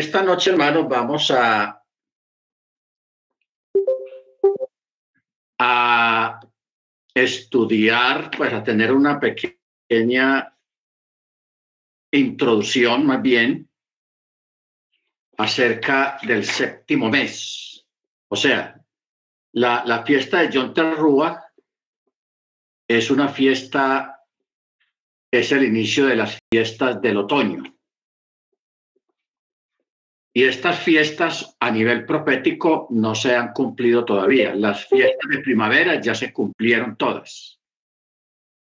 esta noche, hermanos, vamos a, a estudiar, pues a tener una pequeña introducción, más bien, acerca del séptimo mes. O sea, la, la fiesta de John Terrúa es una fiesta, es el inicio de las fiestas del otoño. Y estas fiestas a nivel profético no se han cumplido todavía. Las fiestas de primavera ya se cumplieron todas.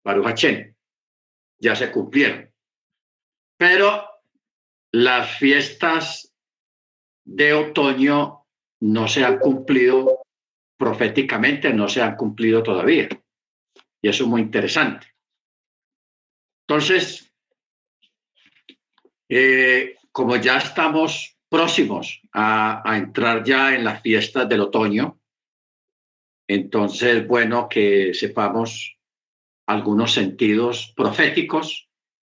Baruch ya se cumplieron. Pero las fiestas de otoño no se han cumplido proféticamente, no se han cumplido todavía. Y eso es muy interesante. Entonces, eh, como ya estamos próximos a, entrar ya en las fiestas del otoño. Entonces, bueno, que sepamos algunos sentidos proféticos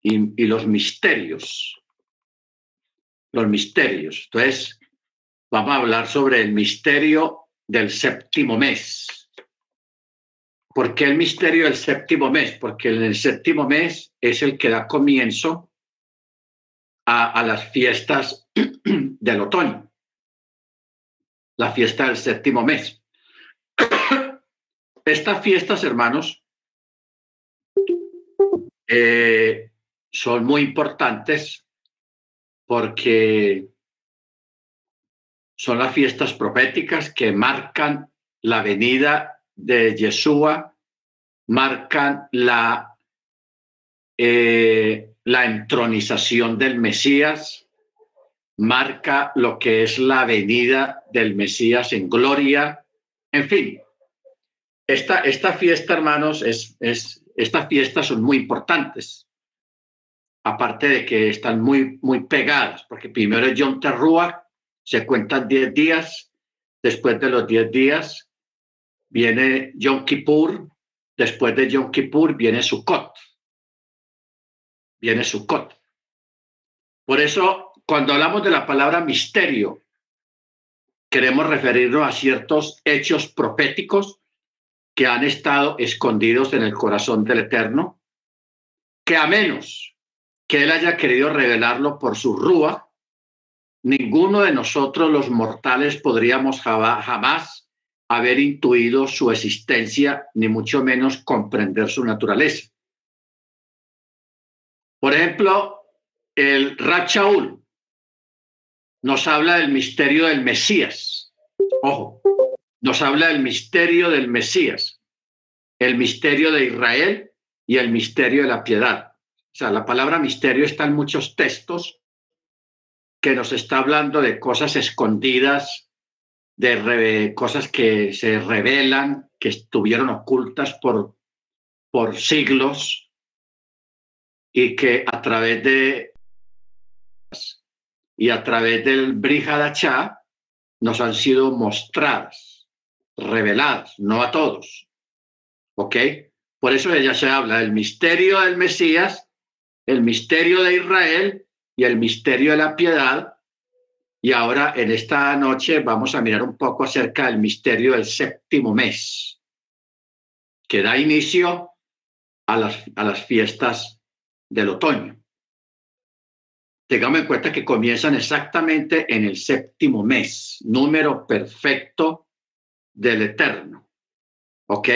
y, y los misterios. Los misterios. Entonces, vamos a hablar sobre el misterio del séptimo mes. ¿Por qué el misterio del séptimo mes? Porque en el séptimo mes es el que da comienzo a, las fiestas del otoño, la fiesta del séptimo mes. Estas fiestas, hermanos, eh, son muy importantes porque son las fiestas proféticas que marcan la venida de Yeshua, marcan la eh, la entronización del Mesías, marca lo que es la venida del Mesías en gloria, en fin. Esta, esta fiesta, hermanos, es, es, estas fiestas son muy importantes, aparte de que están muy, muy pegadas, porque primero es Yom Teruah, se cuentan 10 días, después de los 10 días viene Yom Kippur, después de Yom Kippur viene Sukkot viene Sukkot. Por eso, cuando hablamos de la palabra misterio, queremos referirnos a ciertos hechos proféticos que han estado escondidos en el corazón del Eterno, que a menos que Él haya querido revelarlo por su rúa, ninguno de nosotros los mortales podríamos jamás haber intuido su existencia, ni mucho menos comprender su naturaleza. Por ejemplo, el Rachaul nos habla del misterio del Mesías. Ojo, nos habla del misterio del Mesías, el misterio de Israel y el misterio de la piedad. O sea, la palabra misterio está en muchos textos que nos está hablando de cosas escondidas, de cosas que se revelan, que estuvieron ocultas por, por siglos, y que a través de y a través del Brihadachá nos han sido mostradas, reveladas, no a todos. ¿Ok? Por eso ella se habla del misterio del Mesías, el misterio de Israel y el misterio de la piedad. Y ahora en esta noche vamos a mirar un poco acerca del misterio del séptimo mes, que da inicio a las, a las fiestas del otoño. Tengamos en cuenta que comienzan exactamente en el séptimo mes, número perfecto del Eterno. ¿Ok?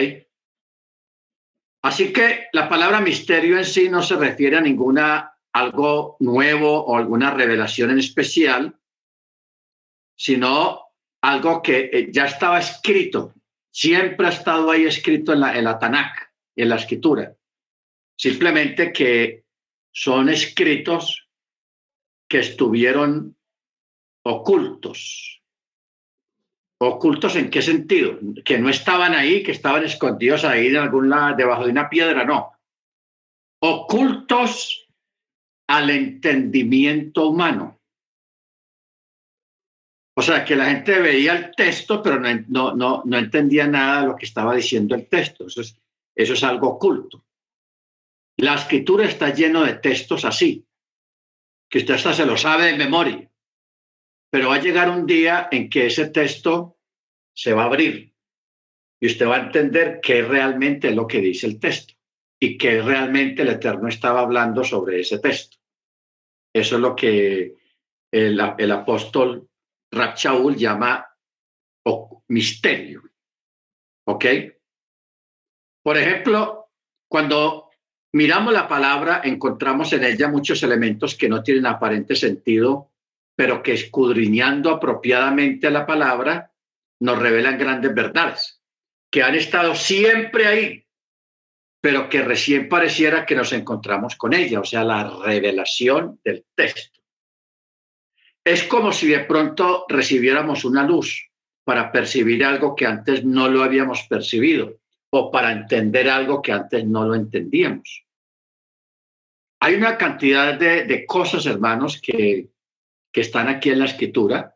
Así que la palabra misterio en sí no se refiere a ninguna algo nuevo o alguna revelación en especial, sino algo que eh, ya estaba escrito, siempre ha estado ahí escrito en la, en la Tanakh, en la escritura. Simplemente que son escritos que estuvieron ocultos. ¿Ocultos en qué sentido? Que no estaban ahí, que estaban escondidos ahí en algún lado, debajo de una piedra, no. Ocultos al entendimiento humano. O sea, que la gente veía el texto, pero no, no, no, entendía nada de lo que estaba diciendo el texto. Eso es, eso es algo oculto. La escritura está lleno de textos así, que usted hasta se lo sabe de memoria. pero va a llegar un día en que ese texto se va a abrir y usted va a entender qué realmente es lo que dice el texto y qué realmente el Eterno estaba hablando sobre ese texto. Eso es lo que el, el apóstol Rabchaul llama misterio. ¿Ok? Por ejemplo, cuando miramos la palabra, encontramos en ella muchos elementos que no tienen aparente sentido, pero que escudriñando apropiadamente la palabra, nos revelan grandes verdades, que han estado siempre ahí, pero que recién pareciera que nos encontramos con ella, o sea, la revelación del texto. Es como si de pronto recibiéramos una luz para percibir algo que antes no lo habíamos percibido o para entender algo que antes no lo entendíamos. Hay una cantidad de, cosas, hermanos, que, están aquí en la escritura.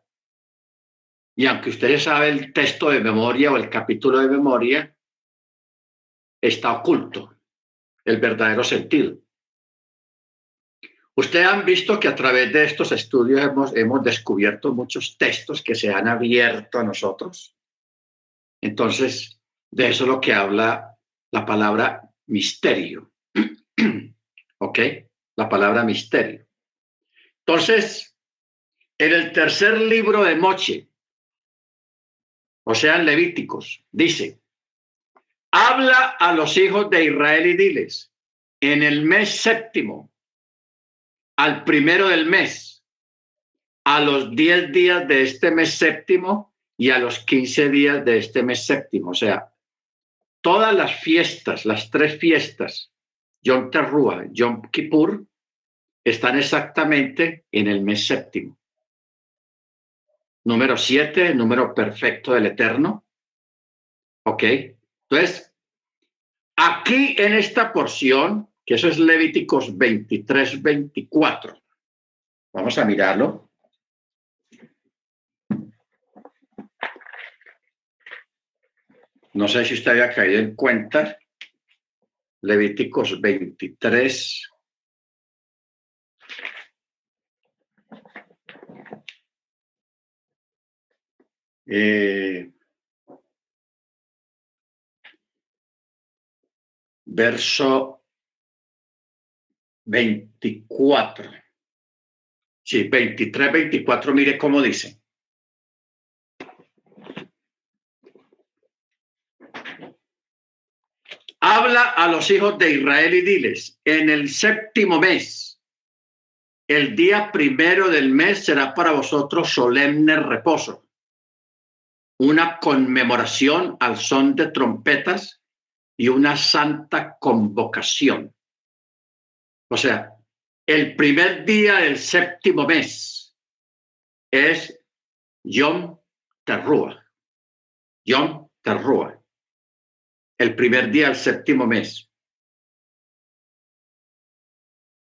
Y aunque ustedes saben el texto de memoria o el capítulo de memoria, está oculto el verdadero sentido. Ustedes han visto que a través de estos estudios hemos, hemos descubierto muchos textos que se han abierto a nosotros. Entonces, de eso es lo que habla la palabra misterio. ¿Ok? La palabra misterio. Entonces, en el tercer libro de Moche, o sea, en Levíticos, dice, habla a los hijos de Israel y diles, en el mes séptimo, al primero del mes, a los diez días de este mes séptimo y a los quince días de este mes séptimo. O sea, todas las fiestas, las tres fiestas, Yom Teruah, Yom Kippur, están exactamente en el mes séptimo. Número siete, número perfecto del Eterno. ¿Ok? Entonces, aquí en esta porción que eso es Levíticos 23, 24. Vamos a mirarlo. No sé si usted había caído en cuenta. Levíticos 23. Eh, verso 24. Sí, 23, 24, mire cómo dice. Habla a los hijos de Israel y diles, en el séptimo mes, el día primero del mes será para vosotros solemne reposo, una conmemoración al son de trompetas y una santa convocación o sea, el primer día del séptimo mes es Yom Terrua. Yom Terrua. El primer día del séptimo mes.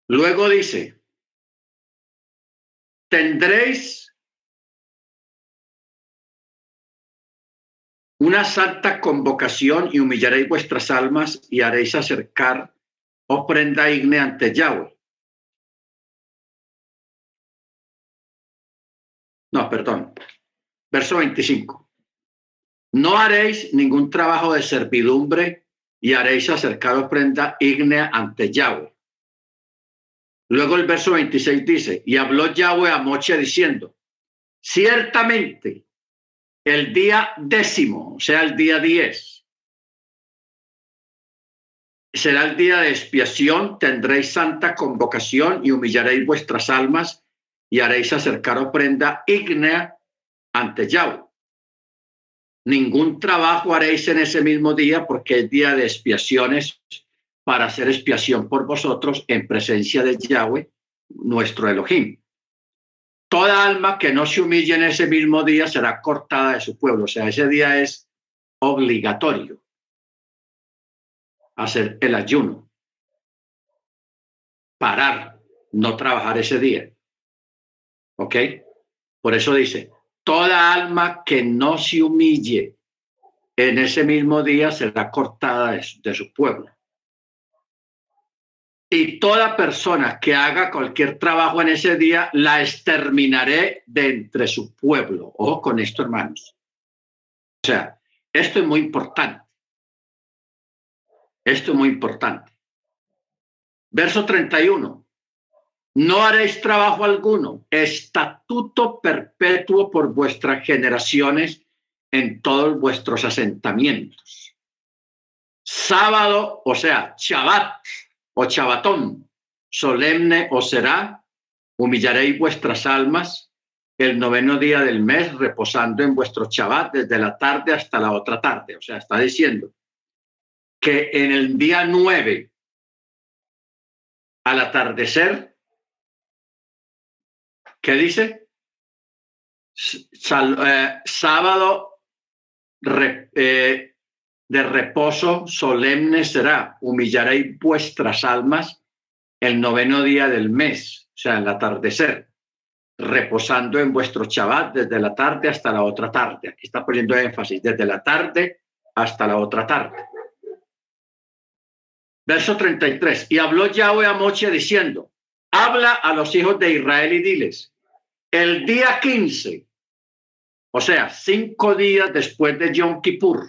Luego dice, tendréis una santa convocación y humillaréis vuestras almas y haréis acercar ofrenda ígnea ante Yahweh. No, perdón. Verso 25. No haréis ningún trabajo de servidumbre y haréis acercar ofrenda ígnea ante Yahweh. Luego el verso 26 dice, y habló Yahweh a Moche diciendo, ciertamente el día décimo, o sea, el día 10, será el día de expiación, tendréis santa convocación y humillaréis vuestras almas y haréis acercar ofrenda ígnea ante Yahweh. Ningún trabajo haréis en ese mismo día porque es día de expiaciones para hacer expiación por vosotros en presencia de Yahweh, nuestro Elohim. Toda alma que no se humille en ese mismo día será cortada de su pueblo. O sea, ese día es obligatorio hacer el ayuno, parar, no trabajar ese día. ¿Ok? Por eso dice, toda alma que no se humille en ese mismo día será cortada de, su pueblo. y toda persona que haga cualquier trabajo en ese día la exterminaré de entre su pueblo. Ojo con esto, hermanos. O sea, esto es muy importante. Esto es muy importante. Verso 31. No haréis trabajo alguno, estatuto perpetuo por vuestras generaciones en todos vuestros asentamientos. Sábado, o sea, Shabbat o Chabatón, solemne os será, humillaréis vuestras almas el noveno día del mes, reposando en vuestro Shabbat desde la tarde hasta la otra tarde. O sea, está diciendo que en el día nueve, al atardecer, ¿Qué dice? Eh, sábado eh, de reposo solemne será. Humillaréis vuestras almas el noveno día del mes, o sea, el atardecer, reposando en vuestro Shabbat desde la tarde hasta la otra tarde. Aquí está poniendo énfasis, desde la tarde hasta la otra tarde. Verso 33. Y habló Yahweh a Moche diciendo, habla a los hijos de Israel y diles, el día 15, o sea, cinco días después de Yom Kippur,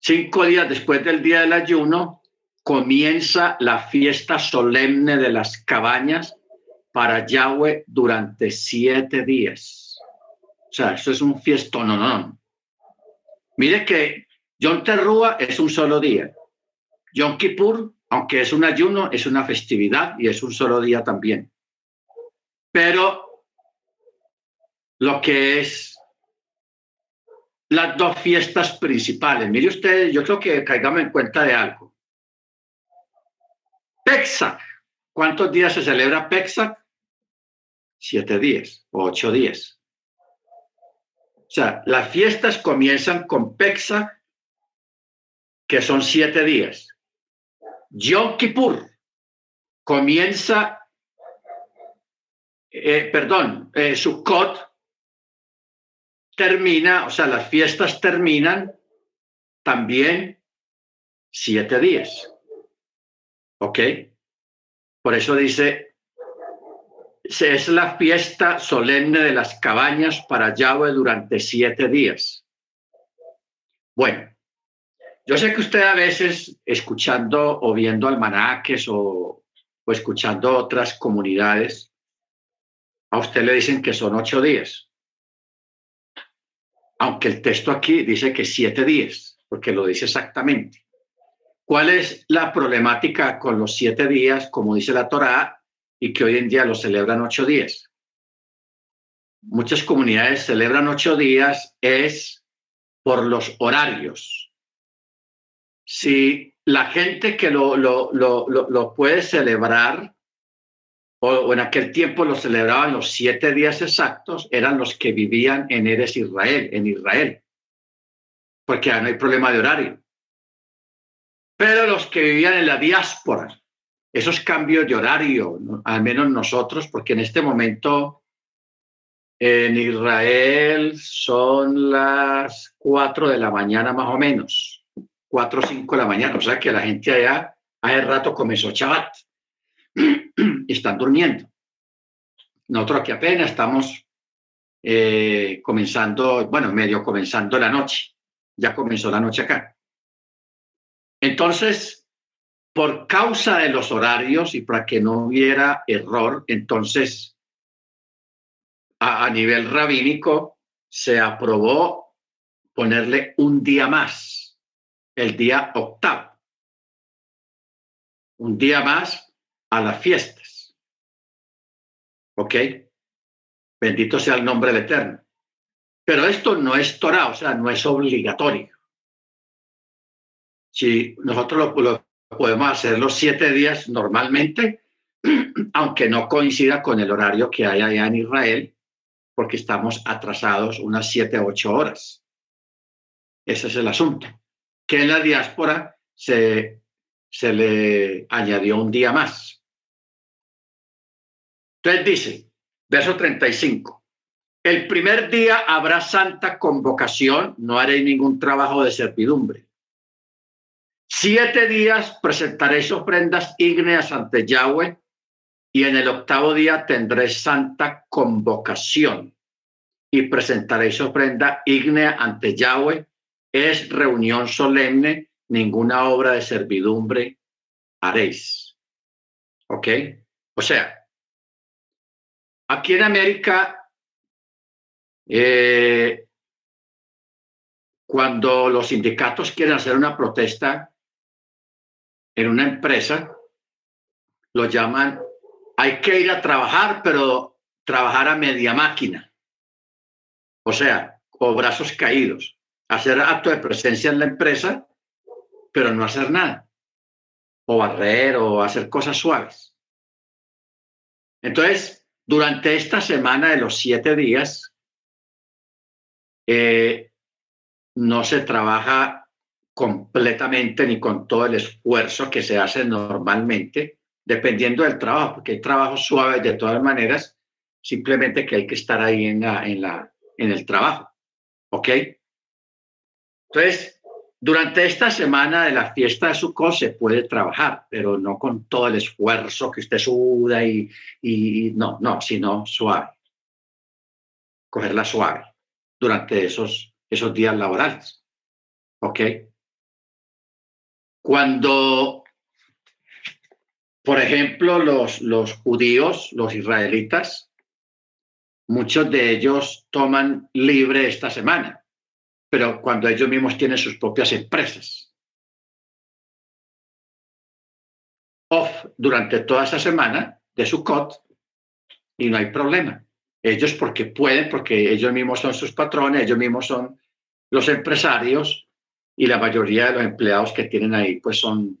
cinco días después del día del ayuno, comienza la fiesta solemne de las cabañas para Yahweh durante siete días. O sea, eso es un fiestón, no, no. Mire que Yom Terrúa es un solo día. Yom Kippur aunque es un ayuno, es una festividad y es un solo día también. Pero lo que es las dos fiestas principales, mire usted, yo creo que caigamos en cuenta de algo. Pesach, ¿cuántos días se celebra Pesach? Siete días o ocho días. O sea, las fiestas comienzan con Pesach, que son siete días Yom Kippur comienza, eh, perdón, eh, Sukkot termina, o sea, las fiestas terminan también siete días. ¿Ok? Por eso dice, es la fiesta solemne de las cabañas para Yahweh durante siete días. Bueno, yo sé que usted a veces escuchando o viendo almanaques o, o escuchando otras comunidades, a usted le dicen que son ocho días. Aunque el texto aquí dice que siete días, porque lo dice exactamente. ¿Cuál es la problemática con los siete días, como dice la Torá, y que hoy en día lo celebran ocho días? Muchas comunidades celebran ocho días es por los horarios si la gente que lo, lo, lo, lo puede celebrar, o, en aquel tiempo lo celebraban los siete días exactos, eran los que vivían en Eres Israel, en Israel, porque no hay problema de horario. Pero los que vivían en la diáspora, esos cambios de horario, al menos nosotros, porque en este momento en Israel son las cuatro de la mañana más o menos 4 o 5 de la mañana. O sea que la gente allá hace rato comenzó Shabbat están durmiendo. Nosotros aquí apenas estamos eh, comenzando, bueno, medio comenzando la noche. Ya comenzó la noche acá. Entonces, por causa de los horarios y para que no hubiera error, entonces, a, a nivel rabínico, se aprobó ponerle un día más el día octavo. Un día más a las fiestas. ¿Ok? Bendito sea el nombre del Eterno. Pero esto no es Torah, o sea, no es obligatorio. Si nosotros lo, podemos hacer los siete días normalmente, aunque no coincida con el horario que hay allá en Israel, porque estamos atrasados unas siete, ocho horas. Ese es el asunto que en la diáspora se, se le añadió un día más. Entonces dice, verso 35, el primer día habrá santa convocación, no haré ningún trabajo de servidumbre. Siete días presentaréis ofrendas ígneas ante Yahweh y en el octavo día tendréis santa convocación y presentaréis ofrenda ígnea ante Yahweh. Es reunión solemne, ninguna obra de servidumbre haréis. ¿Ok? O sea, aquí en América, eh, cuando los sindicatos quieren hacer una protesta en una empresa, lo llaman, hay que ir a trabajar, pero trabajar a media máquina. O sea, o brazos caídos, hacer acto de presencia en la empresa, pero no hacer nada, o barrer o hacer cosas suaves. Entonces, durante esta semana de los siete días, eh, no se trabaja completamente ni con todo el esfuerzo que se hace normalmente, dependiendo del trabajo, porque hay trabajos suaves de todas maneras, simplemente que hay que estar ahí en, la, en, la, en el trabajo. ¿Ok? Entonces, durante esta semana de la fiesta de Sukkot se puede trabajar, pero no con todo el esfuerzo que usted suda y, y no, no, sino suave. Cogerla suave durante esos, esos días laborales. ¿Ok? Cuando, por ejemplo, los, los judíos, los israelitas, muchos de ellos toman libre esta semana, pero cuando ellos mismos tienen sus propias empresas. Off durante toda esa semana de su COT y no hay problema. Ellos porque pueden, porque ellos mismos son sus patrones, ellos mismos son los empresarios y la mayoría de los empleados que tienen ahí pues son,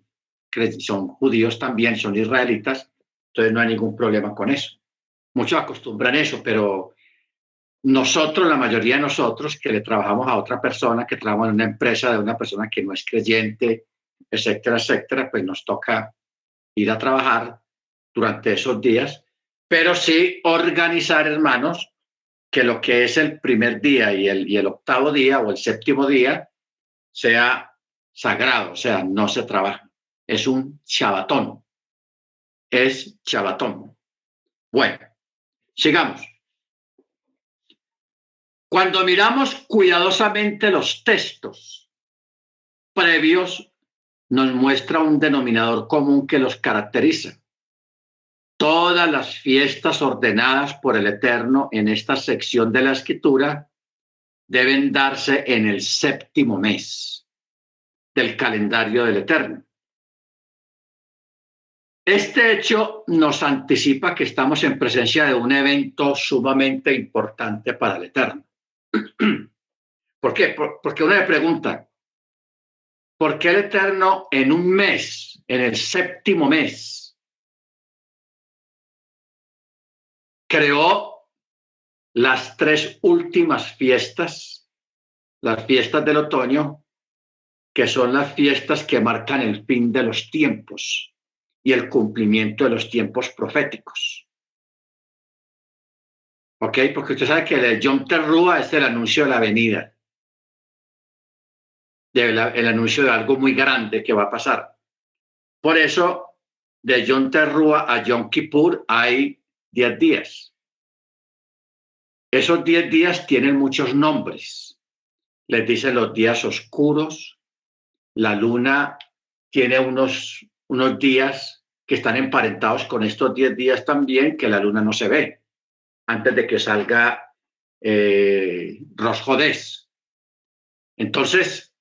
son judíos también, son israelitas, entonces no hay ningún problema con eso. Muchos acostumbran eso, pero nosotros, la mayoría de nosotros que le trabajamos a otra persona, que trabajamos en una empresa de una persona que no es creyente, etcétera, etcétera, pues nos toca ir a trabajar durante esos días, pero sí organizar, hermanos, que lo que es el primer día y el, y el octavo día o el séptimo día sea sagrado, o sea, no se trabaja. Es un chabatón. Es chabatón. Bueno, sigamos. Cuando miramos cuidadosamente los textos previos, nos muestra un denominador común que los caracteriza. Todas las fiestas ordenadas por el Eterno en esta sección de la escritura deben darse en el séptimo mes del calendario del Eterno. Este hecho nos anticipa que estamos en presencia de un evento sumamente importante para el Eterno. ¿Por qué? Porque uno le pregunta, ¿por qué el Eterno en un mes, en el séptimo mes, creó las tres últimas fiestas, las fiestas del otoño, que son las fiestas que marcan el fin de los tiempos y el cumplimiento de los tiempos proféticos. ¿Ok? Porque usted sabe que el Yom Terrúa es el anuncio de la venida, el anuncio de algo muy grande que va a pasar. Por eso, de Yom Terrúa a Yom Kippur hay 10 días. Esos diez días tienen muchos nombres. Les dicen los días oscuros. La luna tiene unos, unos días que están emparentados con estos diez días también, que la luna no se ve antes de que salga eh, Rosjodés. Entonces,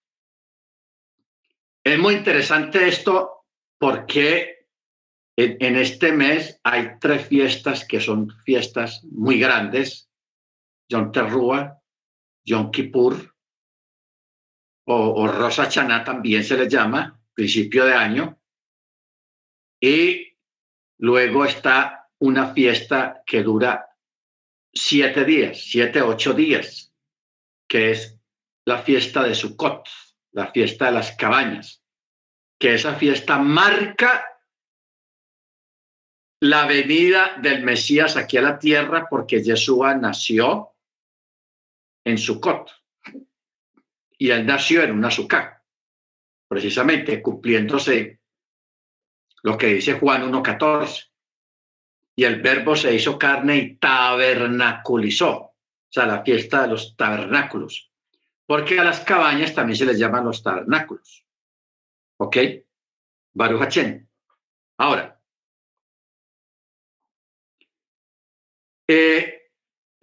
es muy interesante esto porque en, este mes hay tres fiestas que son fiestas muy grandes Yom Teruah, Yom Kippur o, o Rosa Chaná también se le llama, principio de año. Y luego está una fiesta que dura siete días, siete, ocho días, que es la fiesta de Sukkot, la fiesta de las cabañas, que esa fiesta marca la venida del Mesías aquí a la tierra porque Yeshua nació en Sukkot. Y él nació en una Sukkah. precisamente cumpliéndose lo que dice Juan 1.14. Y el verbo se hizo carne y tabernaculizó, o sea, la fiesta de los tabernáculos, porque a las cabañas también se les llaman los tabernáculos. ¿Ok? Baruch Ahora, eh,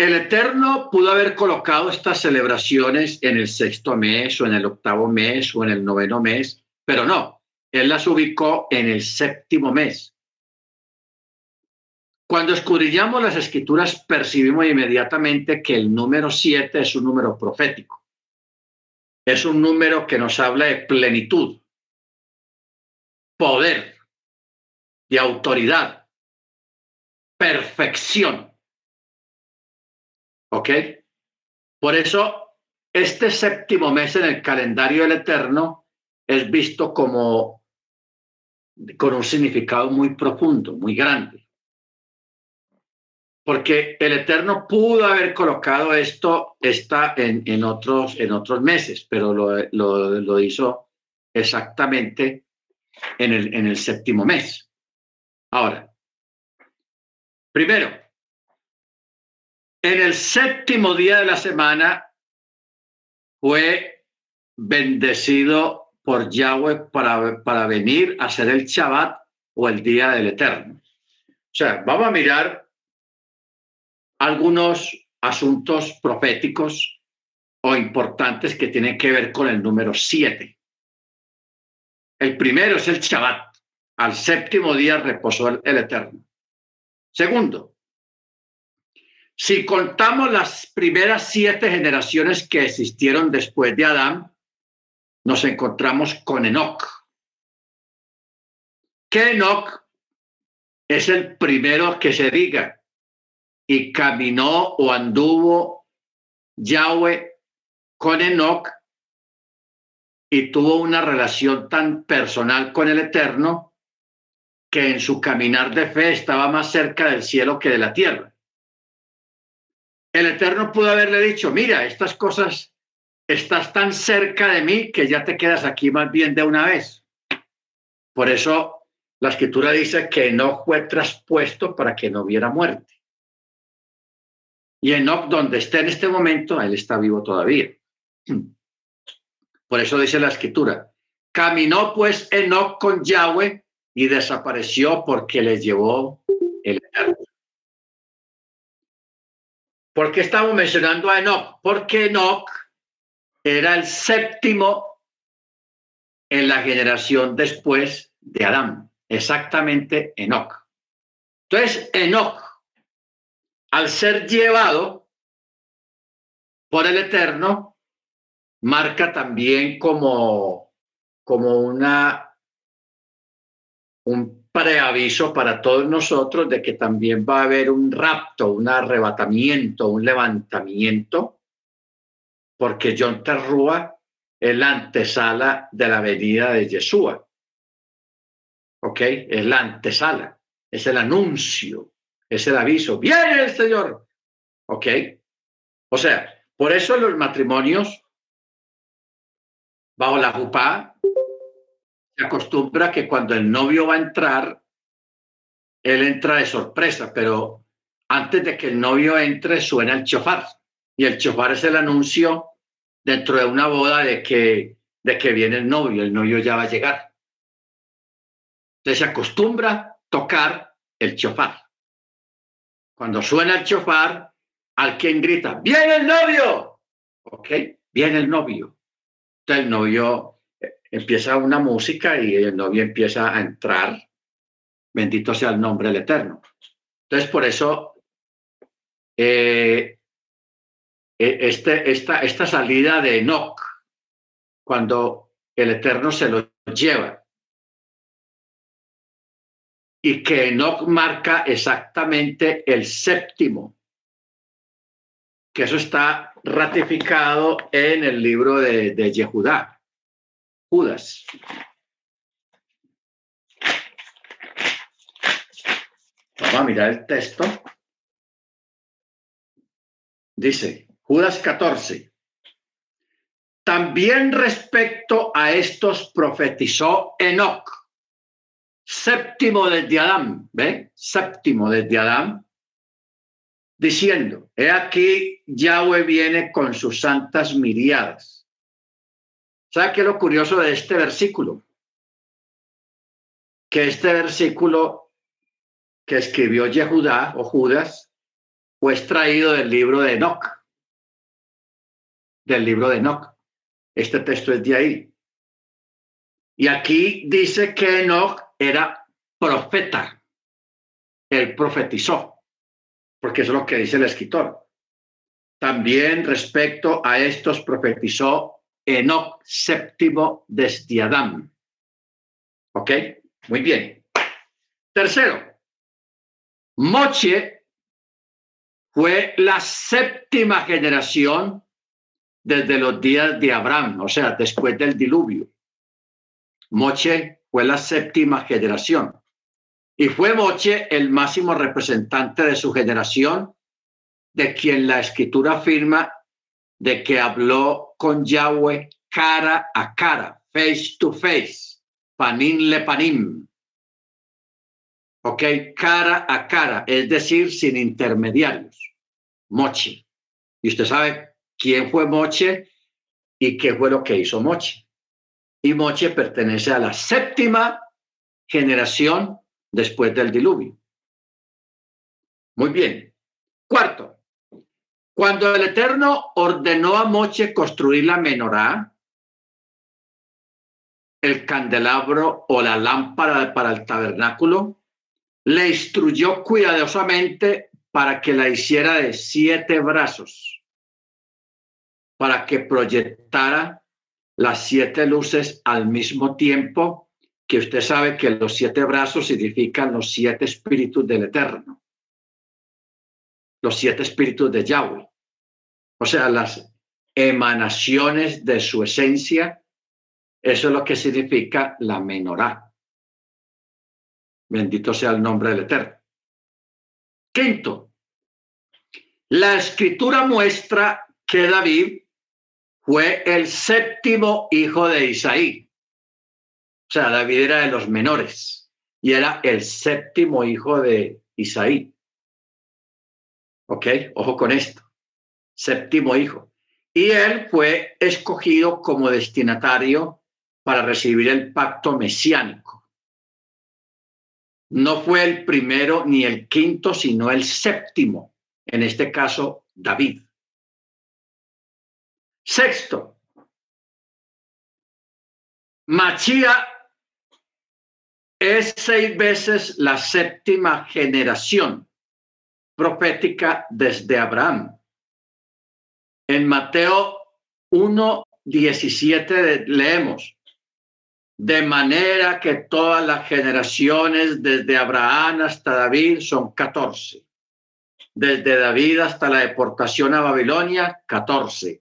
el Eterno pudo haber colocado estas celebraciones en el sexto mes o en el octavo mes o en el noveno mes, pero no, Él las ubicó en el séptimo mes. Cuando escudriñamos las escrituras percibimos inmediatamente que el número siete es un número profético. Es un número que nos habla de plenitud, poder, de autoridad, perfección. ¿Ok? Por eso, este séptimo mes en el calendario del Eterno es visto como con un significado muy profundo, muy grande. Porque el Eterno pudo haber colocado esto está en, en, otros, en otros meses, pero lo, lo, hizo exactamente en el, en el séptimo mes. Ahora, primero, en el séptimo día de la semana fue bendecido por Yahweh para, para venir a hacer el Shabbat o el día del Eterno. O sea, vamos a mirar algunos asuntos proféticos o importantes que tienen que ver con el número siete. El primero es el Shabbat. Al séptimo día reposó el, el Eterno. Segundo, si contamos las primeras siete generaciones que existieron después de Adán, nos encontramos con Enoch. Que Enoch es el primero que se diga y caminó o anduvo Yahweh con Enoch y tuvo una relación tan personal con el Eterno que en su caminar de fe estaba más cerca del cielo que de la tierra el Eterno pudo haberle dicho, mira, estas cosas, estás tan cerca de mí que ya te quedas aquí más bien de una vez. Por eso la escritura dice que Enoch fue traspuesto para que no hubiera muerte. Y Enoch, donde está en este momento, él está vivo todavía. Por eso dice la escritura, caminó pues Enoch con Yahweh y desapareció porque le llevó el Eterno. ¿Por qué estamos mencionando a Enoch? Porque Enoch era el séptimo en la generación después de Adán, exactamente Enoch. Entonces, Enoch, al ser llevado por el Eterno, marca también como, como una, un preaviso para todos nosotros de que también va a haber un rapto, un arrebatamiento, un levantamiento, porque John Terrúa es la antesala de la venida de Yeshua. ¿Ok? Es la antesala, es el anuncio, es el aviso. ¡Viene el Señor! ¿Ok? O sea, por eso los matrimonios bajo la jupá acostumbra que cuando el novio va a entrar, él entra de sorpresa, pero antes de que el novio entre suena el chofar y el chofar es el anuncio dentro de una boda de que, de que viene el novio, el novio ya va a llegar. Entonces se acostumbra tocar el chofar. Cuando suena el chofar, alguien grita, viene el novio, ¿ok? Viene el novio. Entonces el novio empieza una música y el novio empieza a entrar. Bendito sea el nombre del Eterno. Entonces, por eso, eh, e, este, esta, esta salida de Enoch, cuando el Eterno se lo lleva, y que Enoch marca exactamente el séptimo, que eso está ratificado en el libro de, de Yehudá. Judas. Vamos a mirar el texto. Dice, Judas 14. También respecto a estos profetizó Enoch, séptimo desde Adán, ¿ve? Séptimo desde Adán, diciendo, he aquí Yahweh viene con sus santas miriadas. ¿Sabe qué es lo curioso de este versículo? Que este versículo que escribió Yehudá o Judas fue extraído del libro de Enoch, del libro de Enoch. Este texto es de ahí. Y aquí dice que Enoch era profeta. Él profetizó, porque eso es lo que dice el escritor. También respecto a estos profetizó Enoch séptimo desde Adán. ¿Ok? Muy bien. Tercero, Moche fue la séptima generación desde los días de Abraham, o sea, después del diluvio. Moche fue la séptima generación. Y fue Moche el máximo representante de su generación, de quien la escritura afirma de que habló con Yahweh cara a cara, face to face, panim le panim. Ok, cara a cara, es decir, sin intermediarios. Moche. Y usted sabe quién fue Moche y qué fue lo que hizo Moche. Y Moche pertenece a la séptima generación después del diluvio. Muy bien. Cuarto, cuando el Eterno ordenó a Moche construir la menorá, el candelabro o la lámpara para el tabernáculo, le instruyó cuidadosamente para que la hiciera de siete brazos para que proyectara las siete luces al mismo tiempo, que usted sabe que los siete brazos significan los siete espíritus del Eterno, los siete espíritus de Yahweh, o sea, las emanaciones de su esencia, eso es lo que significa la menorá. Bendito sea el nombre del Eterno. Quinto, la escritura muestra que David fue el séptimo hijo de Isaí. O sea, David era de los menores y era el séptimo hijo de Isaí. ¿Ok? Ojo con esto. Séptimo hijo. Y él fue escogido como destinatario para recibir el pacto mesiánico. No fue el primero ni el quinto, sino el séptimo, en este caso David. Sexto, Machía es seis veces la séptima generación profética desde Abraham. En Mateo 1, 17 leemos, de manera que todas las generaciones desde Abraham hasta David son 14. Desde David hasta la deportación a Babilonia, 14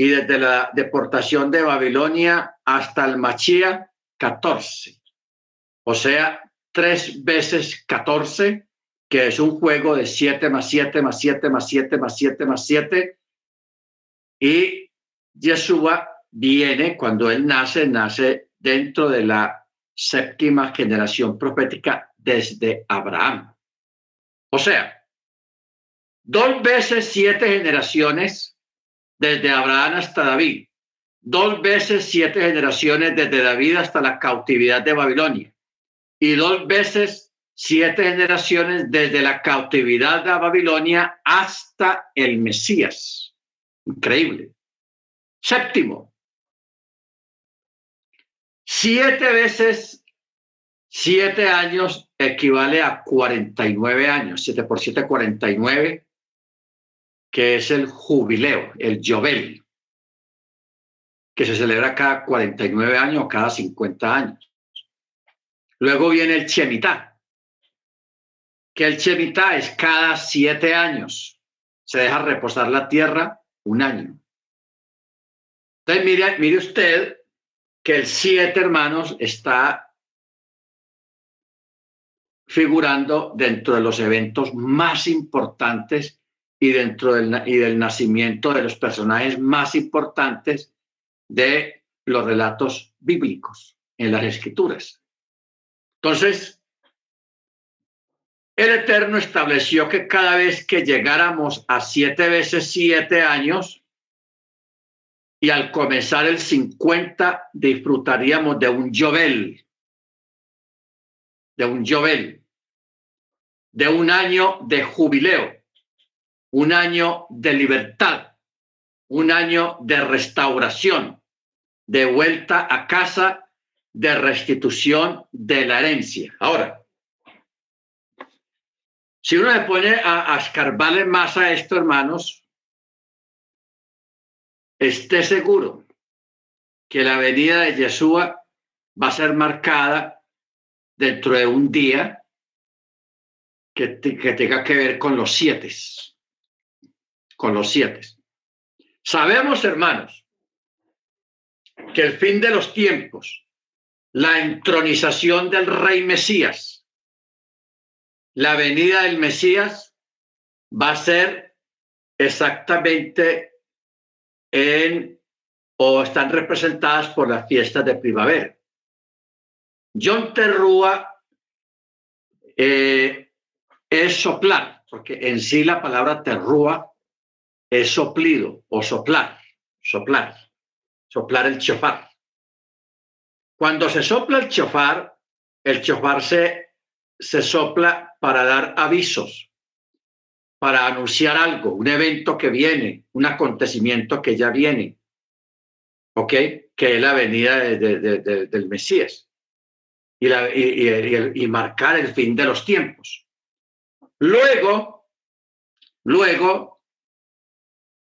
y desde la deportación de Babilonia hasta el Machía, 14. O sea, tres veces 14, que es un juego de 7 más 7 más 7 más 7 más 7 más 7. Y Yeshua viene, cuando él nace, nace dentro de la séptima generación profética desde Abraham. O sea, dos veces siete generaciones desde Abraham hasta David, dos veces siete generaciones desde David hasta la cautividad de Babilonia y dos veces siete generaciones desde la cautividad de Babilonia hasta el Mesías. Increíble. Séptimo, siete veces siete años equivale a 49 años, siete por siete, 49 que es el jubileo, el Yobel, que se celebra cada 49 años o cada 50 años. Luego viene el Chemitá, que el Chemitá es cada siete años. Se deja reposar la tierra un año. Entonces, mire, mire usted que el siete hermanos está figurando dentro de los eventos más importantes y dentro del, y del nacimiento de los personajes más importantes de los relatos bíblicos en las escrituras. Entonces, el Eterno estableció que cada vez que llegáramos a siete veces siete años y al comenzar el 50 disfrutaríamos de un Jovel, de un Jovel, de un año de jubileo, un año de libertad, un año de restauración, de vuelta a casa, de restitución de la herencia. Ahora, si uno le pone a, a más a esto, hermanos, esté seguro que la venida de Yeshua va a ser marcada dentro de un día que, que tenga que ver con los siete, con los siete. Sabemos, hermanos, que el fin de los tiempos, la entronización del rey Mesías, la venida del Mesías va a ser exactamente en o están representadas por las fiestas de primavera. John Terrúa eh, es soplar, porque en sí la palabra terrúa es soplido o soplar, soplar, soplar el chofar. Cuando se sopla el chofar, el chofar se, se sopla para dar avisos, para anunciar algo, un evento que viene, un acontecimiento que ya viene, ¿ok? Que es la venida del Mesías y, la, y, y, marcar el fin de los tiempos. Luego, luego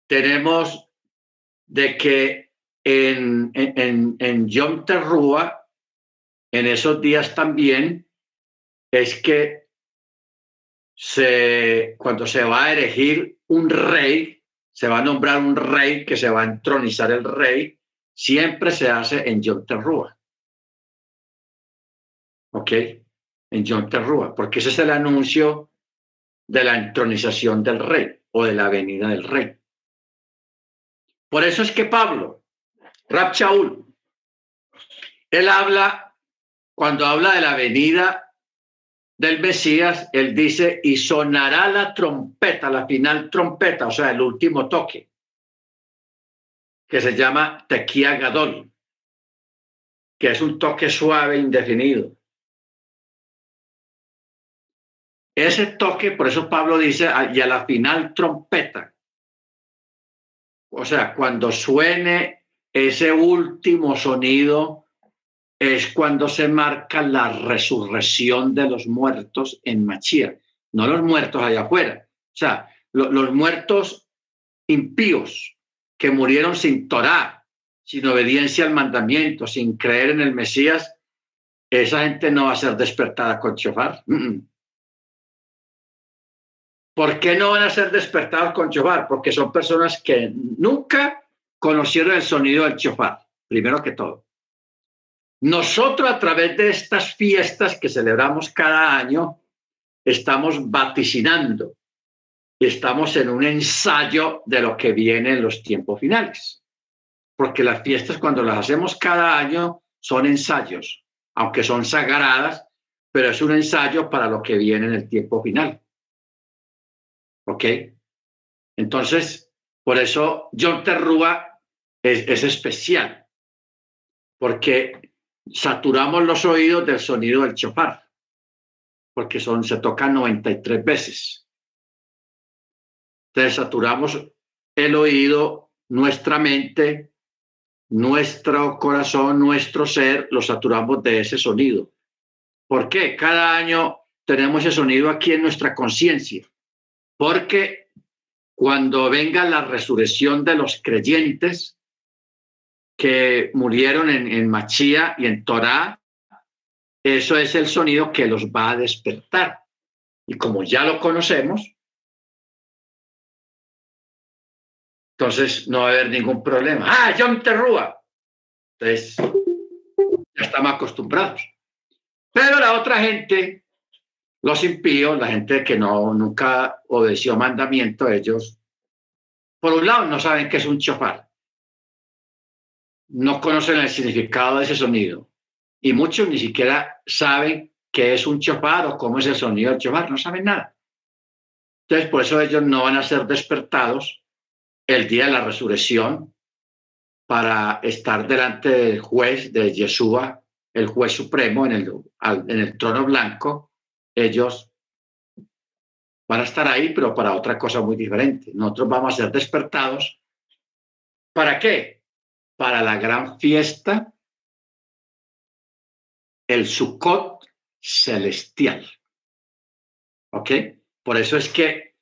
tenemos de que en, en, en Yom Terrúa, en esos días también, es que se, cuando se va a elegir un rey, se va a nombrar un rey que se va a entronizar el rey, siempre se hace en Yom Terrúa. ¿Ok? En Yom Terrúa, porque ese es el anuncio de la entronización del rey o de la venida del rey. Por eso es que Pablo, Rab él habla, cuando habla de la venida del Mesías, él dice, y sonará la trompeta, la final trompeta, o sea, el último toque, que se llama Tequía Gadol, que es un toque suave, indefinido. Ese toque, por eso Pablo dice, y a la final trompeta. O sea, cuando suene ese último sonido, es cuando se marca la resurrección de los muertos en Machía, no los muertos allá afuera. O sea, los muertos impíos que murieron sin Torah, sin obediencia al mandamiento, sin creer en el Mesías, esa gente no va a ser despertada con chofar. ¿Por qué no van a ser despertados con chofar? Porque son personas que nunca conocieron el sonido del chofar, primero que todo. Nosotros a través de estas fiestas que celebramos cada año, estamos vaticinando, estamos en un ensayo de lo que viene en los tiempos finales. Porque las fiestas cuando las hacemos cada año son ensayos, aunque son sagradas, pero es un ensayo para lo que viene en el tiempo final. ¿Ok? Entonces, por eso John Terrúa es, es especial, porque saturamos los oídos del sonido del chofar, porque son, se toca 93 veces. Entonces saturamos el oído, nuestra mente, nuestro corazón, nuestro ser, lo saturamos de ese sonido. ¿Por qué? Cada año tenemos ese sonido aquí en nuestra conciencia. Porque cuando venga la resurrección de los creyentes, que murieron en, en Machía y en Torá, eso es el sonido que los va a despertar. Y como ya lo conocemos, entonces no va a haber ningún problema. Ah, John Terrúa. Entonces, ya estamos acostumbrados. Pero la otra gente, los impíos, la gente que no nunca obedeció mandamiento, ellos, por un lado, no saben qué es un chofar. no conocen el significado de ese sonido y muchos ni siquiera saben qué es un chofar o cómo es el sonido del chofar, no saben nada. Entonces, por eso ellos no van a ser despertados el día de la resurrección para estar delante del juez de Yeshua, el juez supremo en el, en el trono blanco. Ellos van a estar ahí, pero para otra cosa muy diferente. Nosotros vamos a ser despertados. ¿Para qué? Para la gran fiesta, el Sukkot celestial. ¿Ok? Por eso es que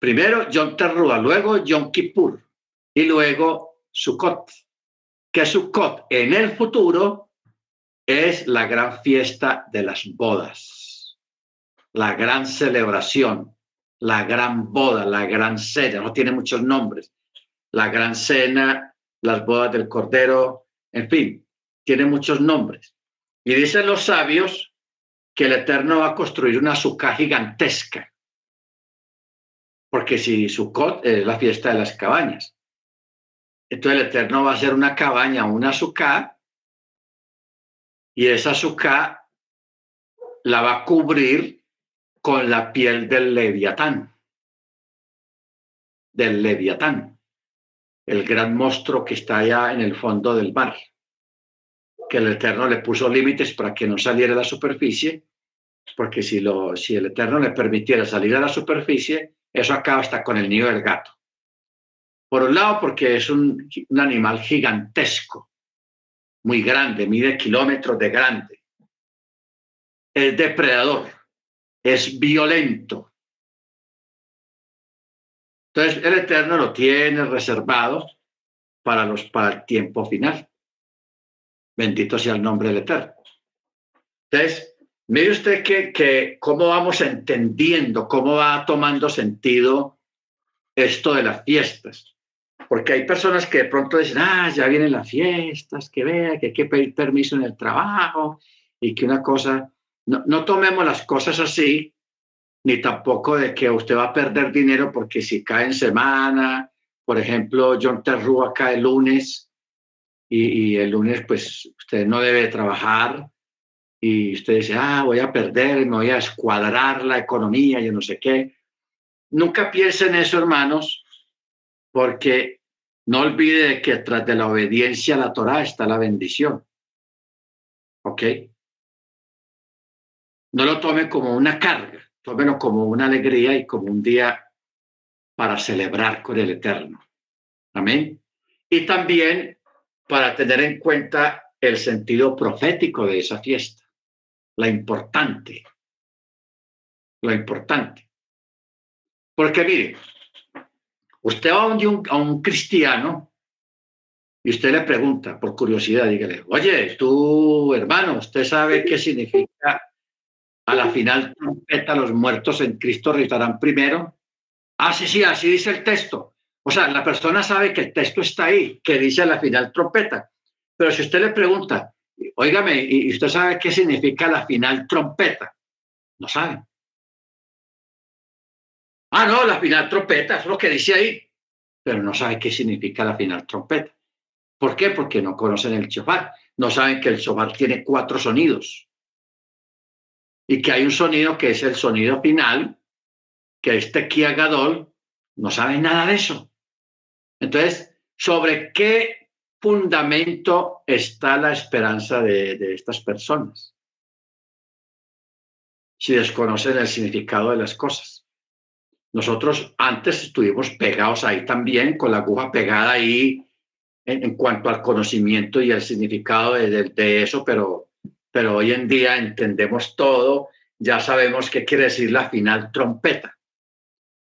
primero Yom Teruah, luego Yom Kippur y luego Sukkot. Que Sukkot en el futuro es la gran fiesta de las bodas, la gran celebración, la gran boda, la gran cena, no tiene muchos nombres, la gran cena, las bodas del Cordero, en fin, tiene muchos nombres. Y dicen los sabios que el Eterno va a construir una azúcar gigantesca. Porque si Sukkot es la fiesta de las cabañas, entonces el Eterno va a hacer una cabaña, una azúcar, y esa azúcar la va a cubrir con la piel del leviatán, del leviatán, el gran monstruo que está allá en el fondo del mar, que el Eterno le puso límites para que no saliera a la superficie porque si, lo, si el Eterno le permitiera salir a la superficie, eso acaba hasta con el nido del gato. Por un lado, porque es un, un animal gigantesco, muy grande, mide kilómetros de grande. Es depredador, es violento. Entonces, el Eterno lo tiene reservado para, los, para el tiempo final. Bendito sea el nombre del Eterno. Entonces, Mire usted que, que cómo vamos entendiendo, cómo va tomando sentido esto de las fiestas. Porque hay personas que de pronto dicen, ah, ya vienen las fiestas, que vea, que hay que pedir permiso en el trabajo y que una cosa, no, tomemos las cosas así, ni tampoco de que usted va a perder dinero porque si cae en semana, por ejemplo, John Terrúa cae el lunes y, y el lunes pues usted no debe trabajar y usted dice, ah, voy a perder, me voy a escuadrar la economía, yo no sé qué. Nunca piensen eso, hermanos, porque no olvide que tras de la obediencia a la Torah está la bendición. ¿Ok? No lo tome como una carga, tómelo como una alegría y como un día para celebrar con el Eterno. Amén. Y también para tener en cuenta el sentido profético de esa fiesta la importante, lo importante. Porque mire, usted va a un, cristiano y usted le pregunta, por curiosidad, dígale, oye, tú, hermano, ¿usted sabe qué significa a la final trompeta los muertos en Cristo resucitarán primero? Ah, sí, sí, así dice el texto. O sea, la persona sabe que el texto está ahí, que dice la final trompeta. Pero si usted le pregunta, Óigame, ¿y usted sabe qué significa la final trompeta? No sabe. Ah, no, la final trompeta, es lo que dice ahí. Pero no sabe qué significa la final trompeta. ¿Por qué? Porque no conocen el chofar. No saben que el chofar tiene cuatro sonidos. Y que hay un sonido que es el sonido final, que es Tequía Gadol. No saben nada de eso. Entonces, ¿sobre qué fundamento está la esperanza de, estas personas si desconocen el significado de las cosas. Nosotros antes estuvimos pegados ahí también, con la aguja pegada ahí en, cuanto al conocimiento y el significado de, eso, pero, pero hoy en día entendemos todo, ya sabemos qué quiere decir la final trompeta.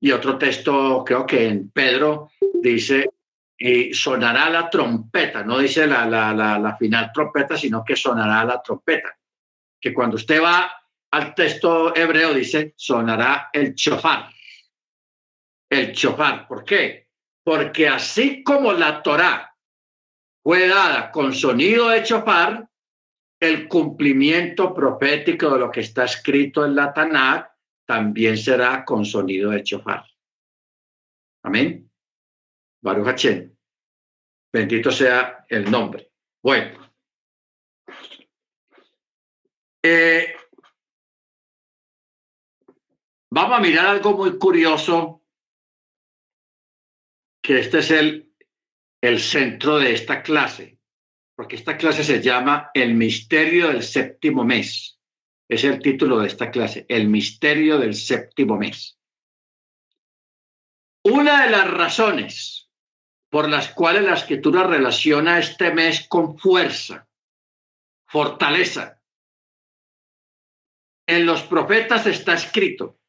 Y otro texto, creo que en Pedro, dice, y sonará la trompeta, no dice la, la, la, final trompeta, sino que sonará la trompeta. Que cuando usted va al texto hebreo dice sonará el chofar. El chofar, ¿por qué? Porque así como la Torá fue dada con sonido de chofar, el cumplimiento profético de lo que está escrito en la Tanakh también será con sonido de chofar. Amén. Baruch Bendito sea el nombre. Bueno. Eh, vamos a mirar algo muy curioso, que este es el, el centro de esta clase, porque esta clase se llama El misterio del séptimo mes. Es el título de esta clase, El misterio del séptimo mes. Una de las razones por las cuales la escritura relaciona este mes con fuerza, fortaleza. En los profetas está escrito,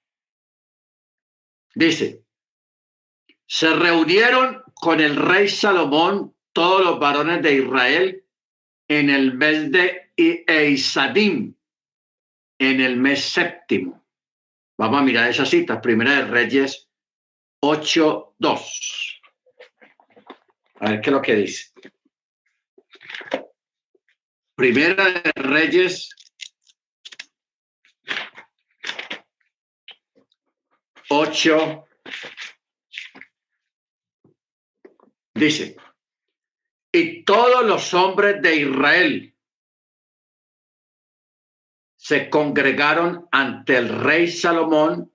dice, se reunieron con el rey Salomón todos los varones de Israel en el mes de Eisadim, en el mes séptimo. Vamos a mirar esa cita, Primera de Reyes 8.2. A ver qué es lo que dice. Primera de Reyes. Ocho. Dice, y todos los hombres de Israel se congregaron ante el rey Salomón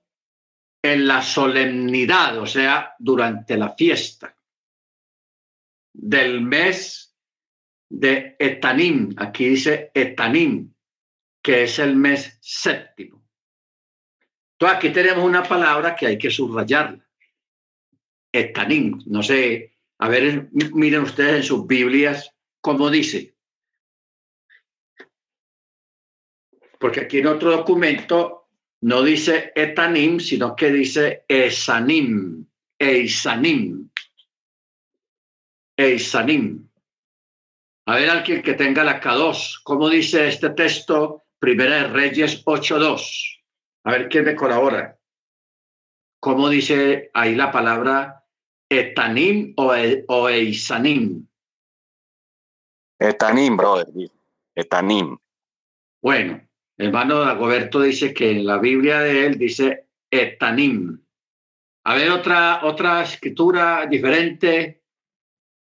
en la solemnidad, o sea, durante la fiesta del mes de Etanim. Aquí dice Etanim, que es el mes séptimo. Entonces aquí tenemos una palabra que hay que subrayarla. Etanim. No sé, a ver, miren ustedes en sus Biblias cómo dice. Porque aquí en otro documento no dice Etanim, sino que dice Esanim, Eisanim. Eisanim. A ver, alguien que tenga la K2. ¿Cómo dice este texto? Primera de Reyes 8.2. A ver quién me colabora. ¿Cómo dice ahí la palabra etanim o, e, o eisanim? Etanim, brother. Etanim. Bueno, el hermano Dagoberto dice que en la Biblia de él dice etanim. A ver, otra, otra escritura diferente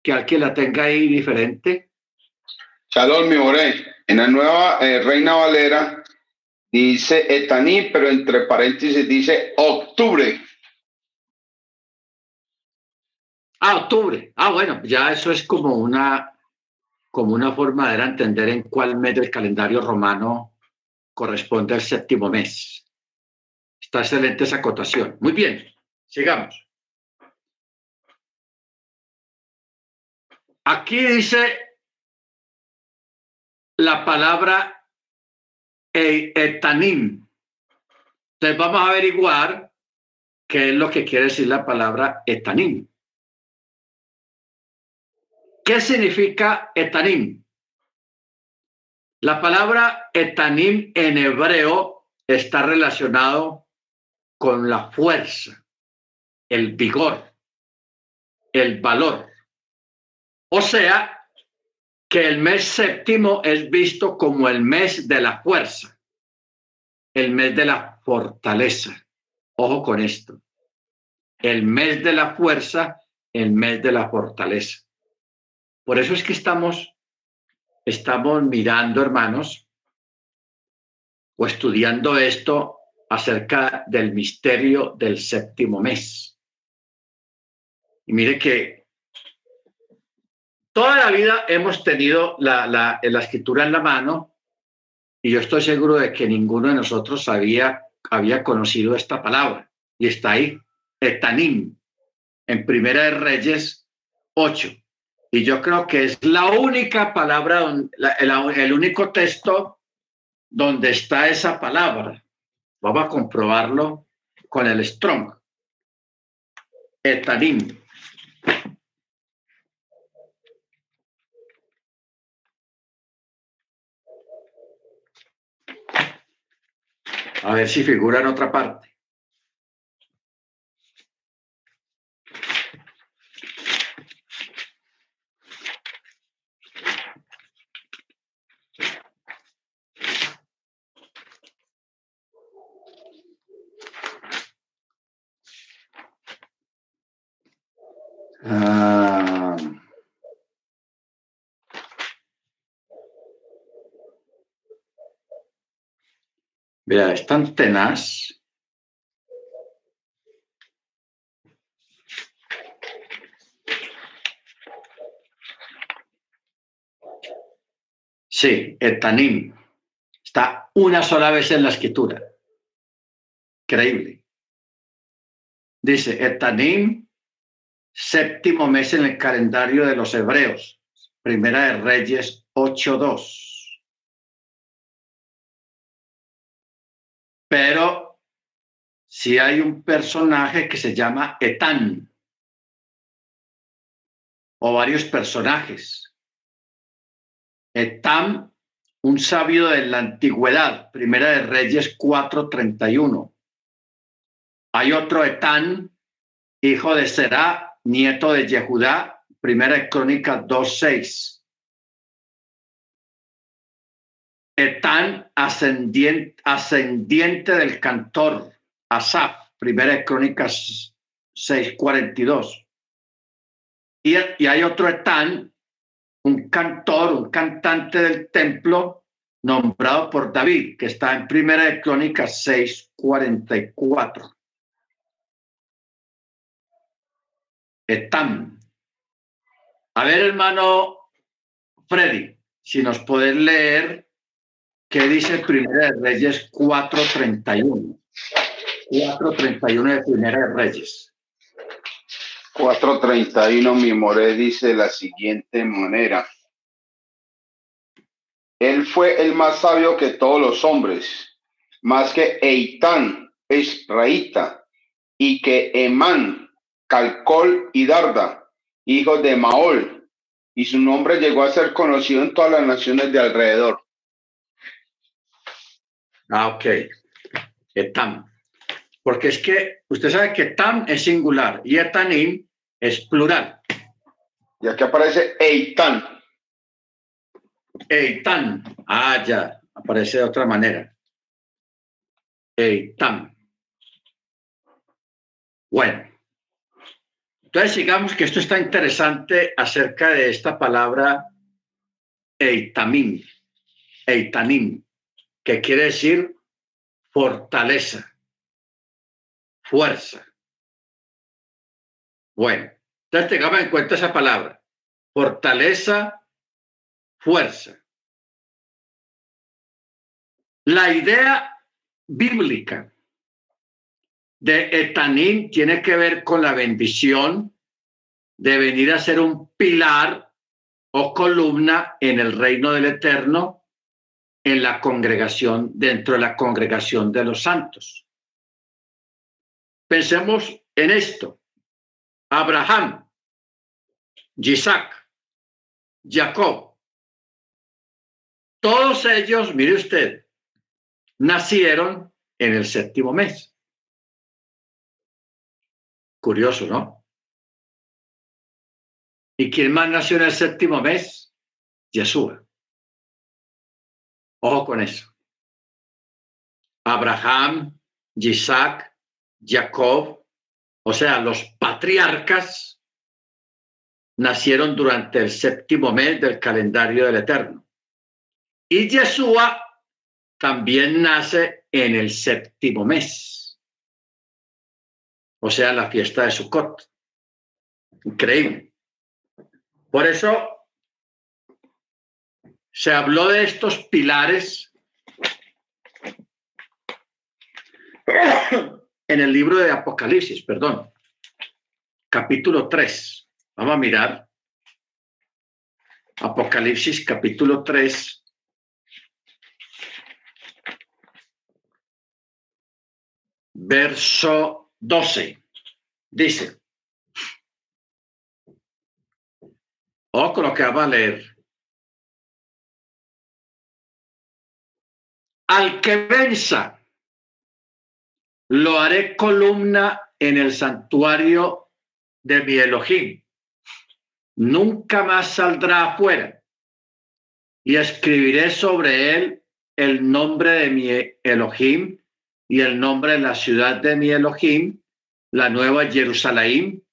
que alguien la tenga ahí diferente. Shalom, mi oré. En la nueva eh, Reina Valera dice Etaní, pero entre paréntesis dice octubre. Ah, octubre. Ah, bueno, ya eso es como una, como una forma de entender en cuál mes del calendario romano corresponde al séptimo mes. Está excelente esa acotación. Muy bien, sigamos. Aquí dice la palabra e, etanim. Entonces vamos a averiguar qué es lo que quiere decir la palabra etanim. ¿Qué significa etanim? La palabra etanim en hebreo está relacionado con la fuerza, el vigor, el valor. O sea, que el mes séptimo es visto como el mes de la fuerza, el mes de la fortaleza. Ojo con esto. El mes de la fuerza, el mes de la fortaleza. Por eso es que estamos, estamos mirando, hermanos, o estudiando esto acerca del misterio del séptimo mes. Y mire que Toda la vida hemos tenido la, la, escritura en la mano y yo estoy seguro de que ninguno de nosotros había, había conocido esta palabra. Y está ahí, etanim, en Primera de Reyes 8. Y yo creo que es la única palabra, el, el único texto donde está esa palabra. Vamos a comprobarlo con el Strong. Etanim. A ver si figura en otra parte. Ah. Mira, es tan tenaz. Sí, Etanim. Está una sola vez en la escritura. Increíble. Dice Etanim séptimo mes en el calendario de los hebreos. Primera de Reyes 8.2. Pero si hay un personaje que se llama Etán, o varios personajes. Etam, un sabio de la antigüedad, Primera de Reyes 4.31. Hay otro Etán, hijo de Será, nieto de Yehudá, Primera de Crónicas 2.6. Etán, ascendiente, ascendiente del cantor Asaf, Primera de Crónicas 6.42. Y, y hay otro Etán, un cantor, un cantante del templo nombrado por David, que está en Primera de Crónicas 6.44. Etán. A ver, hermano Freddy, si nos puedes leer qué dice Primera de Reyes 4.31. 4.31 de Primera de Reyes. 431 mi moré dice de la siguiente manera. Él fue el más sabio que todos los hombres, más que Eitán, Esraíta, y que Emán, Calcol y Darda, hijos de Maol, y su nombre llegó a ser conocido en todas las naciones de alrededor. Ah, ok. Etam. Porque es que usted sabe que Tam es singular y Etanim es plural. Y aquí aparece Eitan. Eitan. Ah, ya. Aparece de otra manera. Eitan. Bueno. Entonces, digamos que esto está interesante acerca de esta palabra Eitamim. Eitanim, que quiere decir fortaleza fuerza. Bueno, entonces tengamos en cuenta esa palabra. Fortaleza, fuerza. La idea bíblica de Etanín tiene que ver con la bendición de venir a ser un pilar o columna en el reino del Eterno, en la congregación, dentro de la congregación de los santos. Pensemos en esto. Abraham, Isaac, Jacob, todos ellos, mire usted, nacieron en el séptimo mes. Curioso, ¿no? ¿Y quién más nació en el séptimo mes? Yeshua. Ojo con eso. Abraham, Isaac, Jacob, o sea, los patriarcas, nacieron durante el séptimo mes del calendario del Eterno. Y Yeshua también nace en el séptimo mes, o sea, la fiesta de Sukkot. Increíble. Por eso se habló de estos pilares en el libro de Apocalipsis, perdón, capítulo 3. Vamos a mirar. Apocalipsis capítulo 3. Verso 12. Dice. O con lo que vamos a leer. Al que venza lo haré columna en el santuario de mi Elohim. Nunca más saldrá afuera. Y escribiré sobre él el nombre de mi Elohim y el nombre de la ciudad de mi Elohim, la nueva Jerusalén,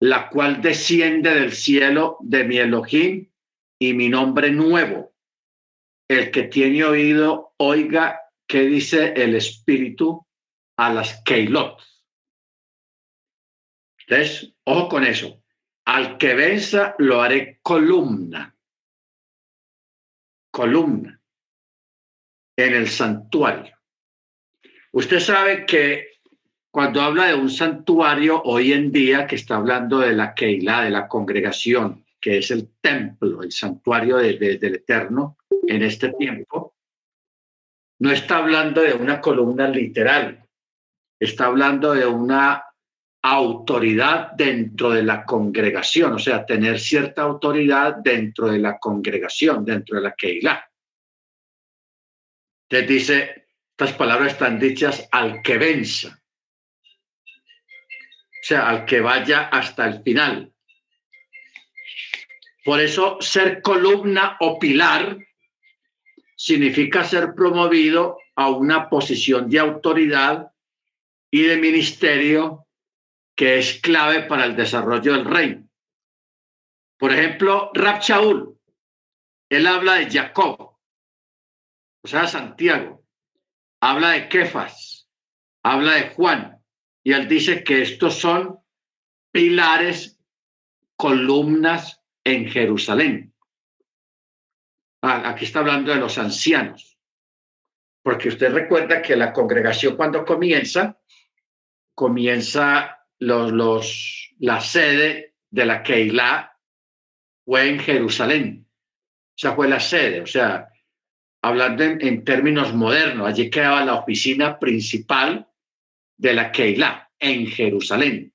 la cual desciende del cielo de mi Elohim y mi nombre nuevo. El que tiene oído, oiga qué dice el Espíritu a las Keilot. Entonces, ojo con eso. Al que venza lo haré columna. Columna. En el santuario. Usted sabe que cuando habla de un santuario hoy en día, que está hablando de la Keilah, de la congregación, que es el templo, el santuario del Eterno en este tiempo, no está hablando de una columna literal, está hablando de una autoridad dentro de la congregación, o sea, tener cierta autoridad dentro de la congregación, dentro de la Keilah. Te dice, estas palabras están dichas al que venza, o sea, al que vaya hasta el final. Por eso ser columna o pilar significa ser promovido a una posición de autoridad y de ministerio que es clave para el desarrollo del reino. Por ejemplo, Rab él habla de Jacob, o sea, Santiago, habla de Kefas, habla de Juan, y él dice que estos son pilares, columnas en Jerusalén. Ah, aquí está hablando de los ancianos, porque usted recuerda que la congregación cuando comienza, comienza los, los, la sede de la Keilah fue en Jerusalén. O sea, fue la sede, o sea, hablando en, términos modernos, allí quedaba la oficina principal de la Keilah en Jerusalén.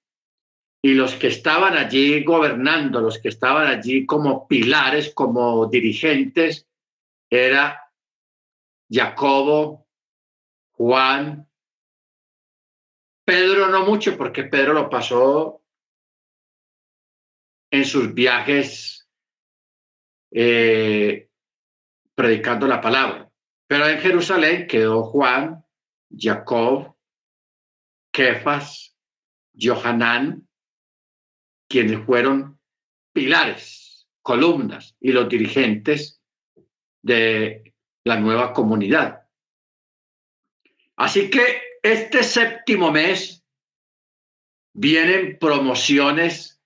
Y los que estaban allí gobernando, los que estaban allí como pilares, como dirigentes, era Jacobo, Juan, Pedro no mucho, porque Pedro lo pasó en sus viajes eh, predicando la palabra. Pero en Jerusalén quedó Juan, Jacob, Kefas, Johanán, quienes fueron pilares, columnas y los dirigentes de la nueva comunidad. Así que este séptimo mes vienen promociones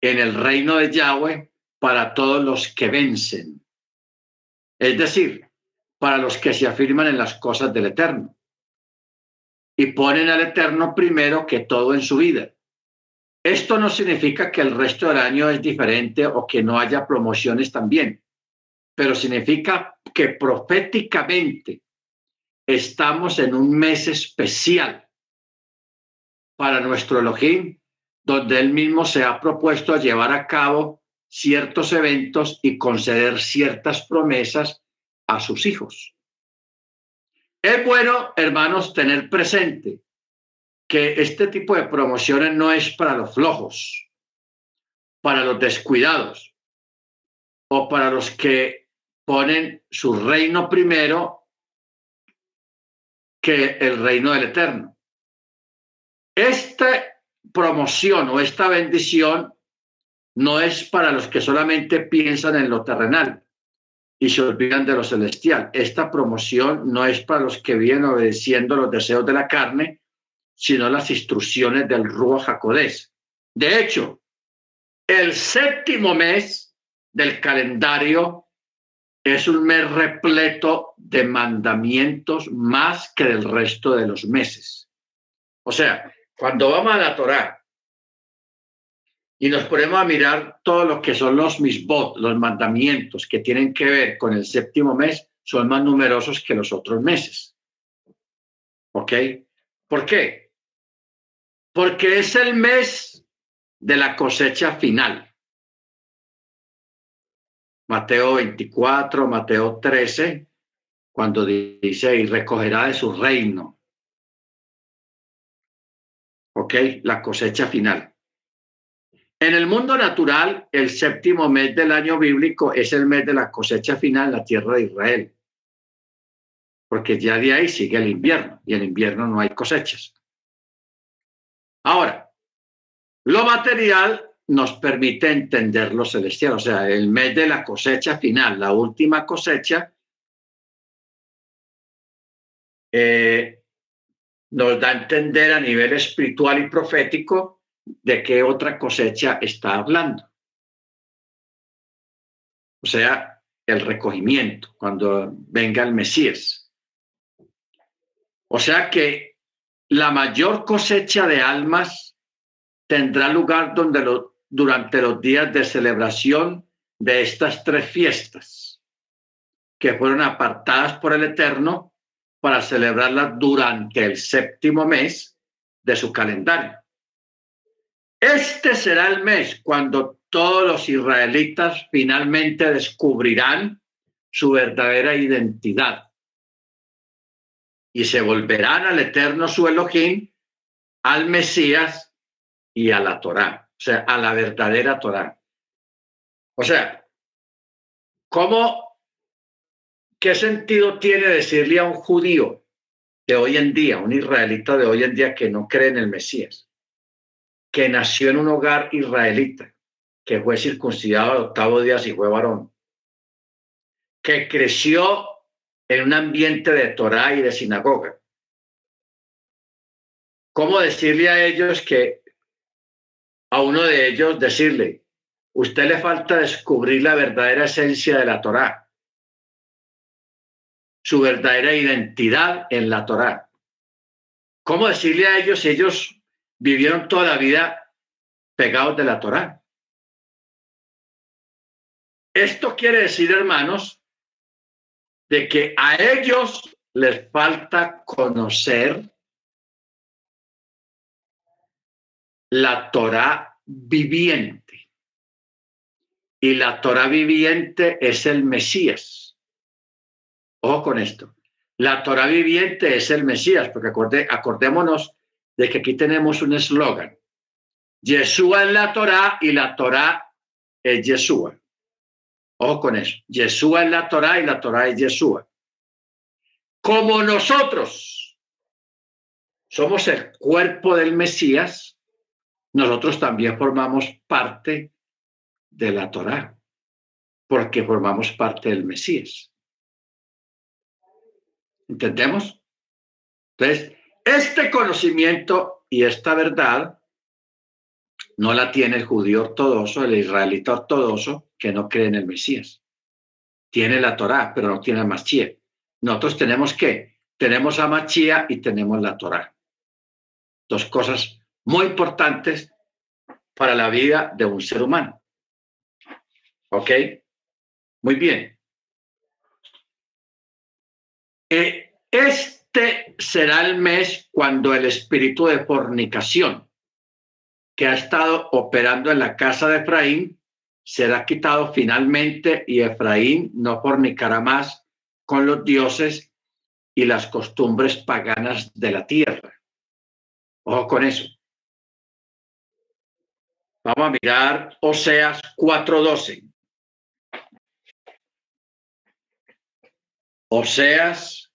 en el reino de Yahweh para todos los que vencen. Es decir, para los que se afirman en las cosas del Eterno y ponen al Eterno primero que todo en su vida. Esto no significa que el resto del año es diferente o que no haya promociones también, pero significa que proféticamente estamos en un mes especial para nuestro Elohim, donde él mismo se ha propuesto a llevar a cabo ciertos eventos y conceder ciertas promesas a sus hijos. Es bueno, hermanos, tener presente que este tipo de promociones no es para los flojos, para los descuidados o para los que ponen su reino primero que el reino del eterno. Esta promoción o esta bendición no es para los que solamente piensan en lo terrenal y se olvidan de lo celestial. Esta promoción no es para los que vienen obedeciendo los deseos de la carne, sino las instrucciones del Ruach Jacodés. De hecho, el séptimo mes del calendario es un mes repleto de mandamientos más que el resto de los meses. O sea, cuando vamos a la Torá y nos ponemos a mirar todo lo que son los misbot, los mandamientos que tienen que ver con el séptimo mes, son más numerosos que los otros meses. ¿Ok? ¿Por qué? porque es el mes de la cosecha final. Mateo 24, Mateo 13, cuando dice, y recogerá de su reino. ¿Ok? La cosecha final. En el mundo natural, el séptimo mes del año bíblico es el mes de la cosecha final en la tierra de Israel. Porque ya de ahí sigue el invierno y en invierno no hay cosechas. Ahora, lo material nos permite entender lo celestial, o sea, el mes de la cosecha final, la última cosecha, eh, nos da a entender a nivel espiritual y profético de qué otra cosecha está hablando. O sea, el recogimiento, cuando venga el Mesías. O sea que la mayor cosecha de almas tendrá lugar donde durante los días de celebración de estas tres fiestas, que fueron apartadas por el Eterno para celebrarlas durante el séptimo mes de su calendario. Este será el mes cuando todos los israelitas finalmente descubrirán su verdadera identidad y se volverán al eterno su Elohim, al Mesías y a la Torá, o sea, a la verdadera Torá. O sea, ¿cómo, qué sentido tiene decirle a un judío de hoy en día, un israelita de hoy en día que no cree en el Mesías, que nació en un hogar israelita, que fue circuncidado al octavo día y fue varón, que creció en un ambiente de Torah y de sinagoga. ¿Cómo decirle a ellos que a uno de ellos decirle, usted le falta descubrir la verdadera esencia de la Torah, su verdadera identidad en la Torah? ¿Cómo decirle a ellos si ellos vivieron toda la vida pegados de la Torah? Esto quiere decir, hermanos, de que a ellos les falta conocer la Torah viviente. Y la Torah viviente es el Mesías. Ojo con esto. La Torah viviente es el Mesías, porque acordémonos de que aquí tenemos un eslogan. Yeshua es la Torah y la Torah es Yeshua. Ojo con eso. Yeshua es la Torah y la Torah es Yeshua. Como nosotros somos el cuerpo del Mesías, nosotros también formamos parte de la Torah, porque formamos parte del Mesías. ¿Entendemos? Entonces, este conocimiento y esta verdad no la tiene el judío ortodoxo, el israelita ortodoxo, que no cree en el Mesías. Tiene la Torá, pero no tiene a Mashiach. Nosotros tenemos qué? Tenemos a Mashiach y tenemos la Torá. Dos cosas muy importantes para la vida de un ser humano. ¿Ok? Muy bien. Eh, este será el mes cuando el espíritu de fornicación que ha estado operando en la casa de Efraín será quitado finalmente y Efraín no fornicará más con los dioses y las costumbres paganas de la tierra. Ojo con eso. Vamos a mirar Oseas 4:12. Oseas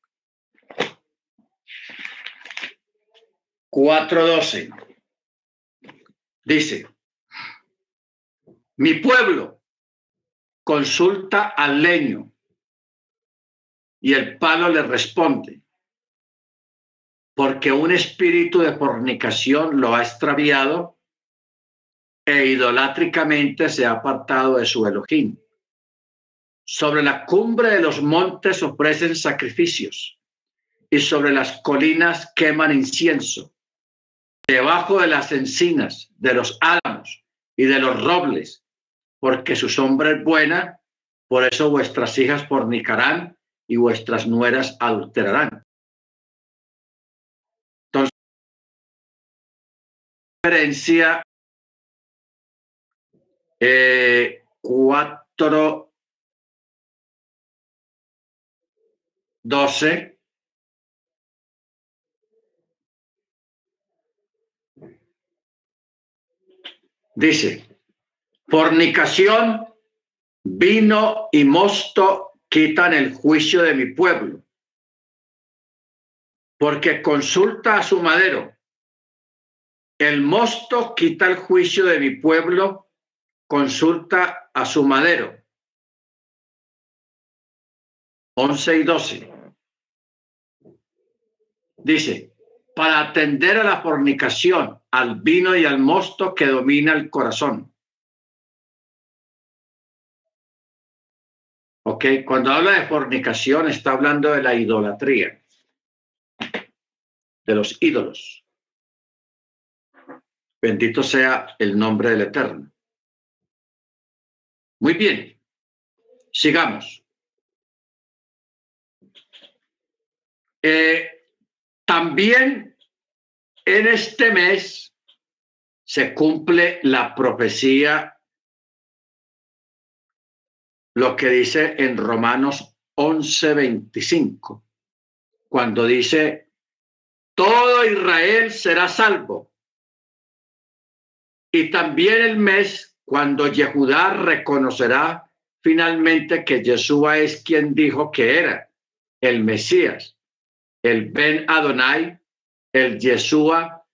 4:12. Dice, mi pueblo consulta al leño y el palo le responde, porque un espíritu de fornicación lo ha extraviado e idolátricamente se ha apartado de su Elohim. Sobre la cumbre de los montes ofrecen sacrificios y sobre las colinas queman incienso. Debajo de las encinas, de los álamos y de los robles porque su sombra es buena, por eso vuestras hijas fornicarán y vuestras nueras adulterarán. Entonces, diferencia eh. Dice, Fornicación, vino y mosto quitan el juicio de mi pueblo, porque consulta a su madero. El mosto quita el juicio de mi pueblo, consulta a su madero. 11 y 12. Dice, para atender a la fornicación, al vino y al mosto que domina el corazón. Ok, cuando habla de fornicación está hablando de la idolatría, de los ídolos. Bendito sea el nombre del Eterno. Muy bien, sigamos. Eh, también en este mes se cumple la profecía, lo que dice en Romanos 11:25, cuando dice, todo Israel será salvo. Y también el mes cuando Yehudá reconocerá finalmente que Yeshua es quien dijo que era el Mesías el Ben Adonai, el Yeshua,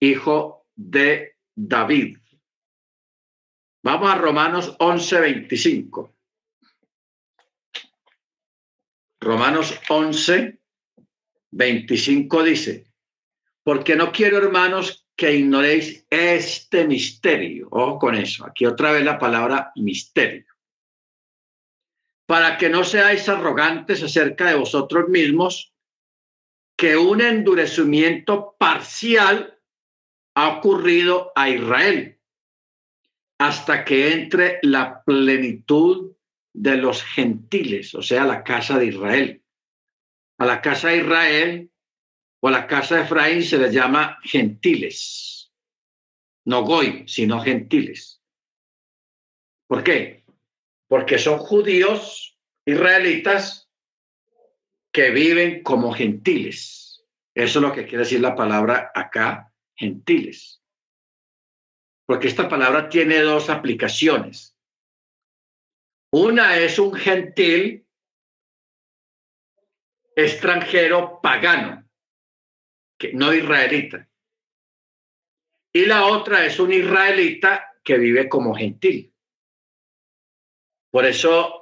hijo de David. Vamos a Romanos 11, 25. Romanos 11, 25 dice, porque no quiero, hermanos, que ignoréis este misterio. Ojo con eso. Aquí otra vez la palabra misterio. Para que no seáis arrogantes acerca de vosotros mismos, que un endurecimiento parcial ha ocurrido a Israel hasta que entre la plenitud de los gentiles, o sea, la casa de Israel. A la casa de Israel o a la casa de Efraín se les llama gentiles, no goy, sino gentiles. ¿Por qué? Porque son judíos israelitas que viven como gentiles. Eso es lo que quiere decir la palabra acá, gentiles. Porque esta palabra tiene dos aplicaciones. Una es un gentil extranjero pagano, que no israelita. Y la otra es un israelita que vive como gentil. Por eso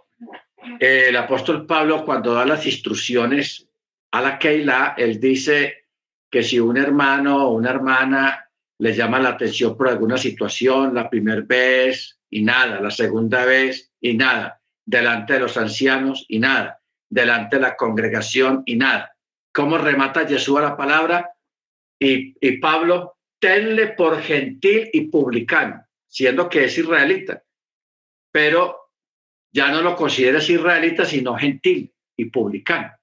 el apóstol Pablo cuando da las instrucciones a la Keilah, él dice que si un hermano o una hermana le llama la atención por alguna situación, la primera vez y nada, la segunda vez y nada, delante de los ancianos y nada, delante de la congregación y nada. ¿Cómo remata Jesús la palabra? Y, y Pablo, tenle por gentil y publicano, siendo que es israelita, pero ya no lo consideras israelita, sino gentil y publicano.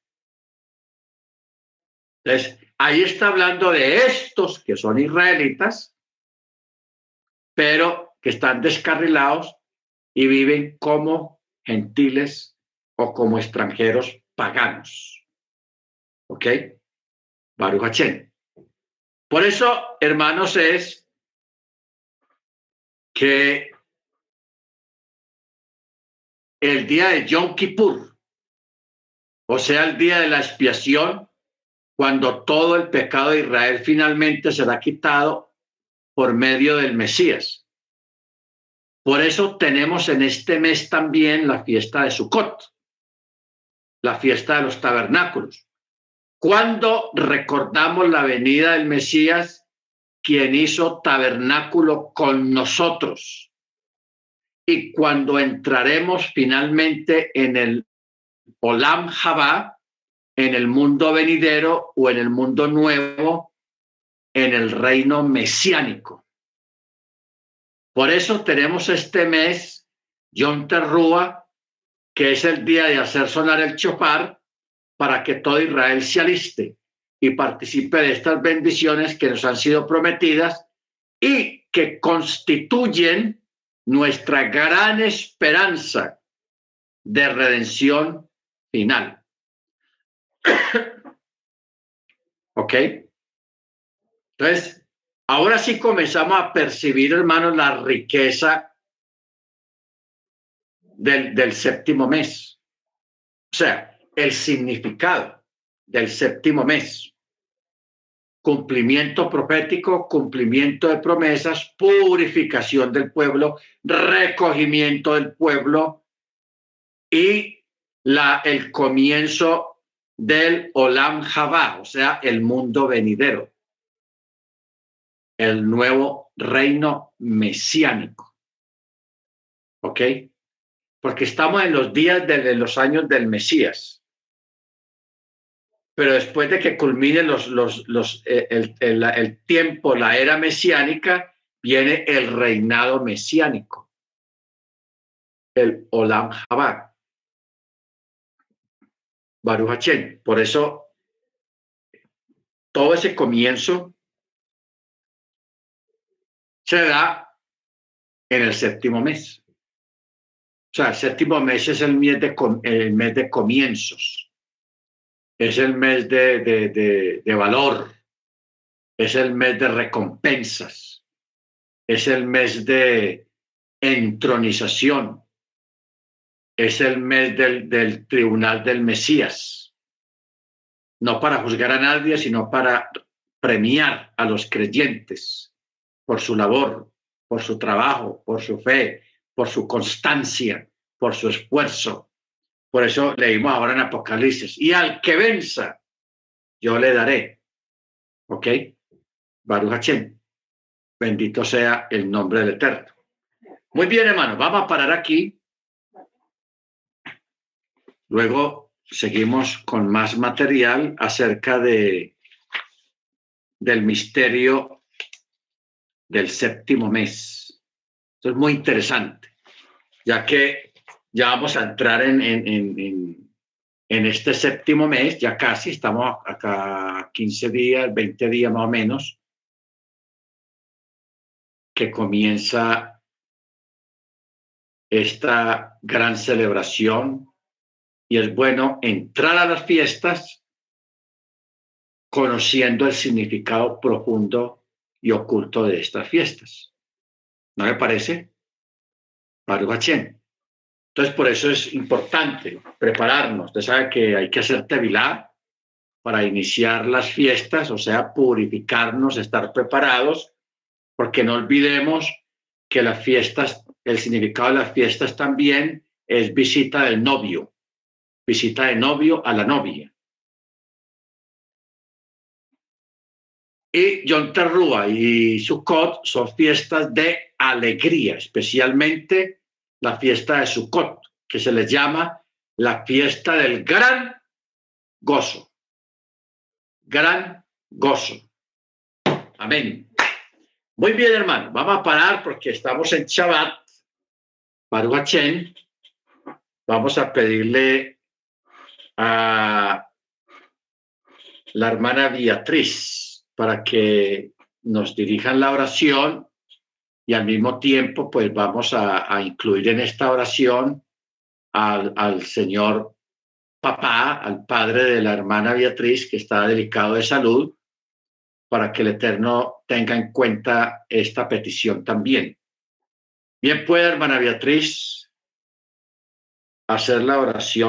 Entonces, ahí está hablando de estos que son israelitas, pero que están descarrilados y viven como gentiles o como extranjeros paganos. ¿Ok? Baruch Por eso, hermanos, es que el día de Yom Kippur, o sea, el día de la expiación, cuando todo el pecado de Israel finalmente será quitado por medio del Mesías. Por eso tenemos en este mes también la fiesta de Sukkot, la fiesta de los tabernáculos. Cuando recordamos la venida del Mesías, quien hizo tabernáculo con nosotros y cuando entraremos finalmente en el Olam Jabá, en el mundo venidero o en el mundo nuevo, en el reino mesiánico. Por eso tenemos este mes Yom Terrúa, que es el día de hacer sonar el chopar para que todo Israel se aliste y participe de estas bendiciones que nos han sido prometidas y que constituyen nuestra gran esperanza de redención final. ¿Ok? Entonces, ahora sí comenzamos a percibir, hermanos, la riqueza del, del séptimo mes. O sea, el significado del séptimo mes cumplimiento profético, cumplimiento de promesas, purificación del pueblo, recogimiento del pueblo y la, el comienzo del Olam Jabá, o sea, el mundo venidero, el nuevo reino mesiánico. ¿Ok? Porque estamos en los días de los años del Mesías. Pero después de que culmine los, los, los, eh, el, tiempo, la era mesiánica, viene el reinado mesiánico, el Olam Jabá. Baruch Por eso, todo ese comienzo se da en el séptimo mes. O sea, el séptimo mes es el mes de, el mes de comienzos, es el mes de, de, de valor, es el mes de recompensas, es el mes de entronización, es el mes del, del tribunal del Mesías, no para juzgar a nadie, sino para premiar a los creyentes por su labor, por su trabajo, por su fe, por su constancia, por su esfuerzo. Por eso leímos ahora en Apocalipsis, y al que venza, yo le daré. ¿Ok? Baruch Hashem. Bendito sea el nombre del Eterno. Muy bien, hermano, vamos a parar aquí Luego seguimos con más material acerca de, del misterio del séptimo mes. Esto es muy interesante, ya que ya vamos a entrar en, en, en, en este séptimo mes, ya casi estamos acá 15 días, 20 días más o menos, que comienza esta gran celebración y es bueno entrar a las fiestas conociendo el significado profundo y oculto de estas fiestas. ¿No me parece? Baruch Entonces, por eso es importante prepararnos. Usted sabe que hay que hacer tevilá para iniciar las fiestas, o sea, purificarnos, estar preparados, porque no olvidemos que las fiestas, el significado de las fiestas también es visita del novio visita de novio a la novia. Y Yom Terrúa y Sukkot son fiestas de alegría, especialmente la fiesta de Sukkot, que se les llama la fiesta del gran gozo. Gran gozo. Amén. Muy bien, hermano. Vamos a parar porque estamos en Shabbat. Baruch Vamos a pedirle a la hermana Beatriz para que nos dirijan la oración y al mismo tiempo pues vamos a, incluir en esta oración al, al, señor papá, al padre de la hermana Beatriz que está delicado de salud para que el Eterno tenga en cuenta esta petición también. Bien puede, hermana Beatriz, hacer la oración.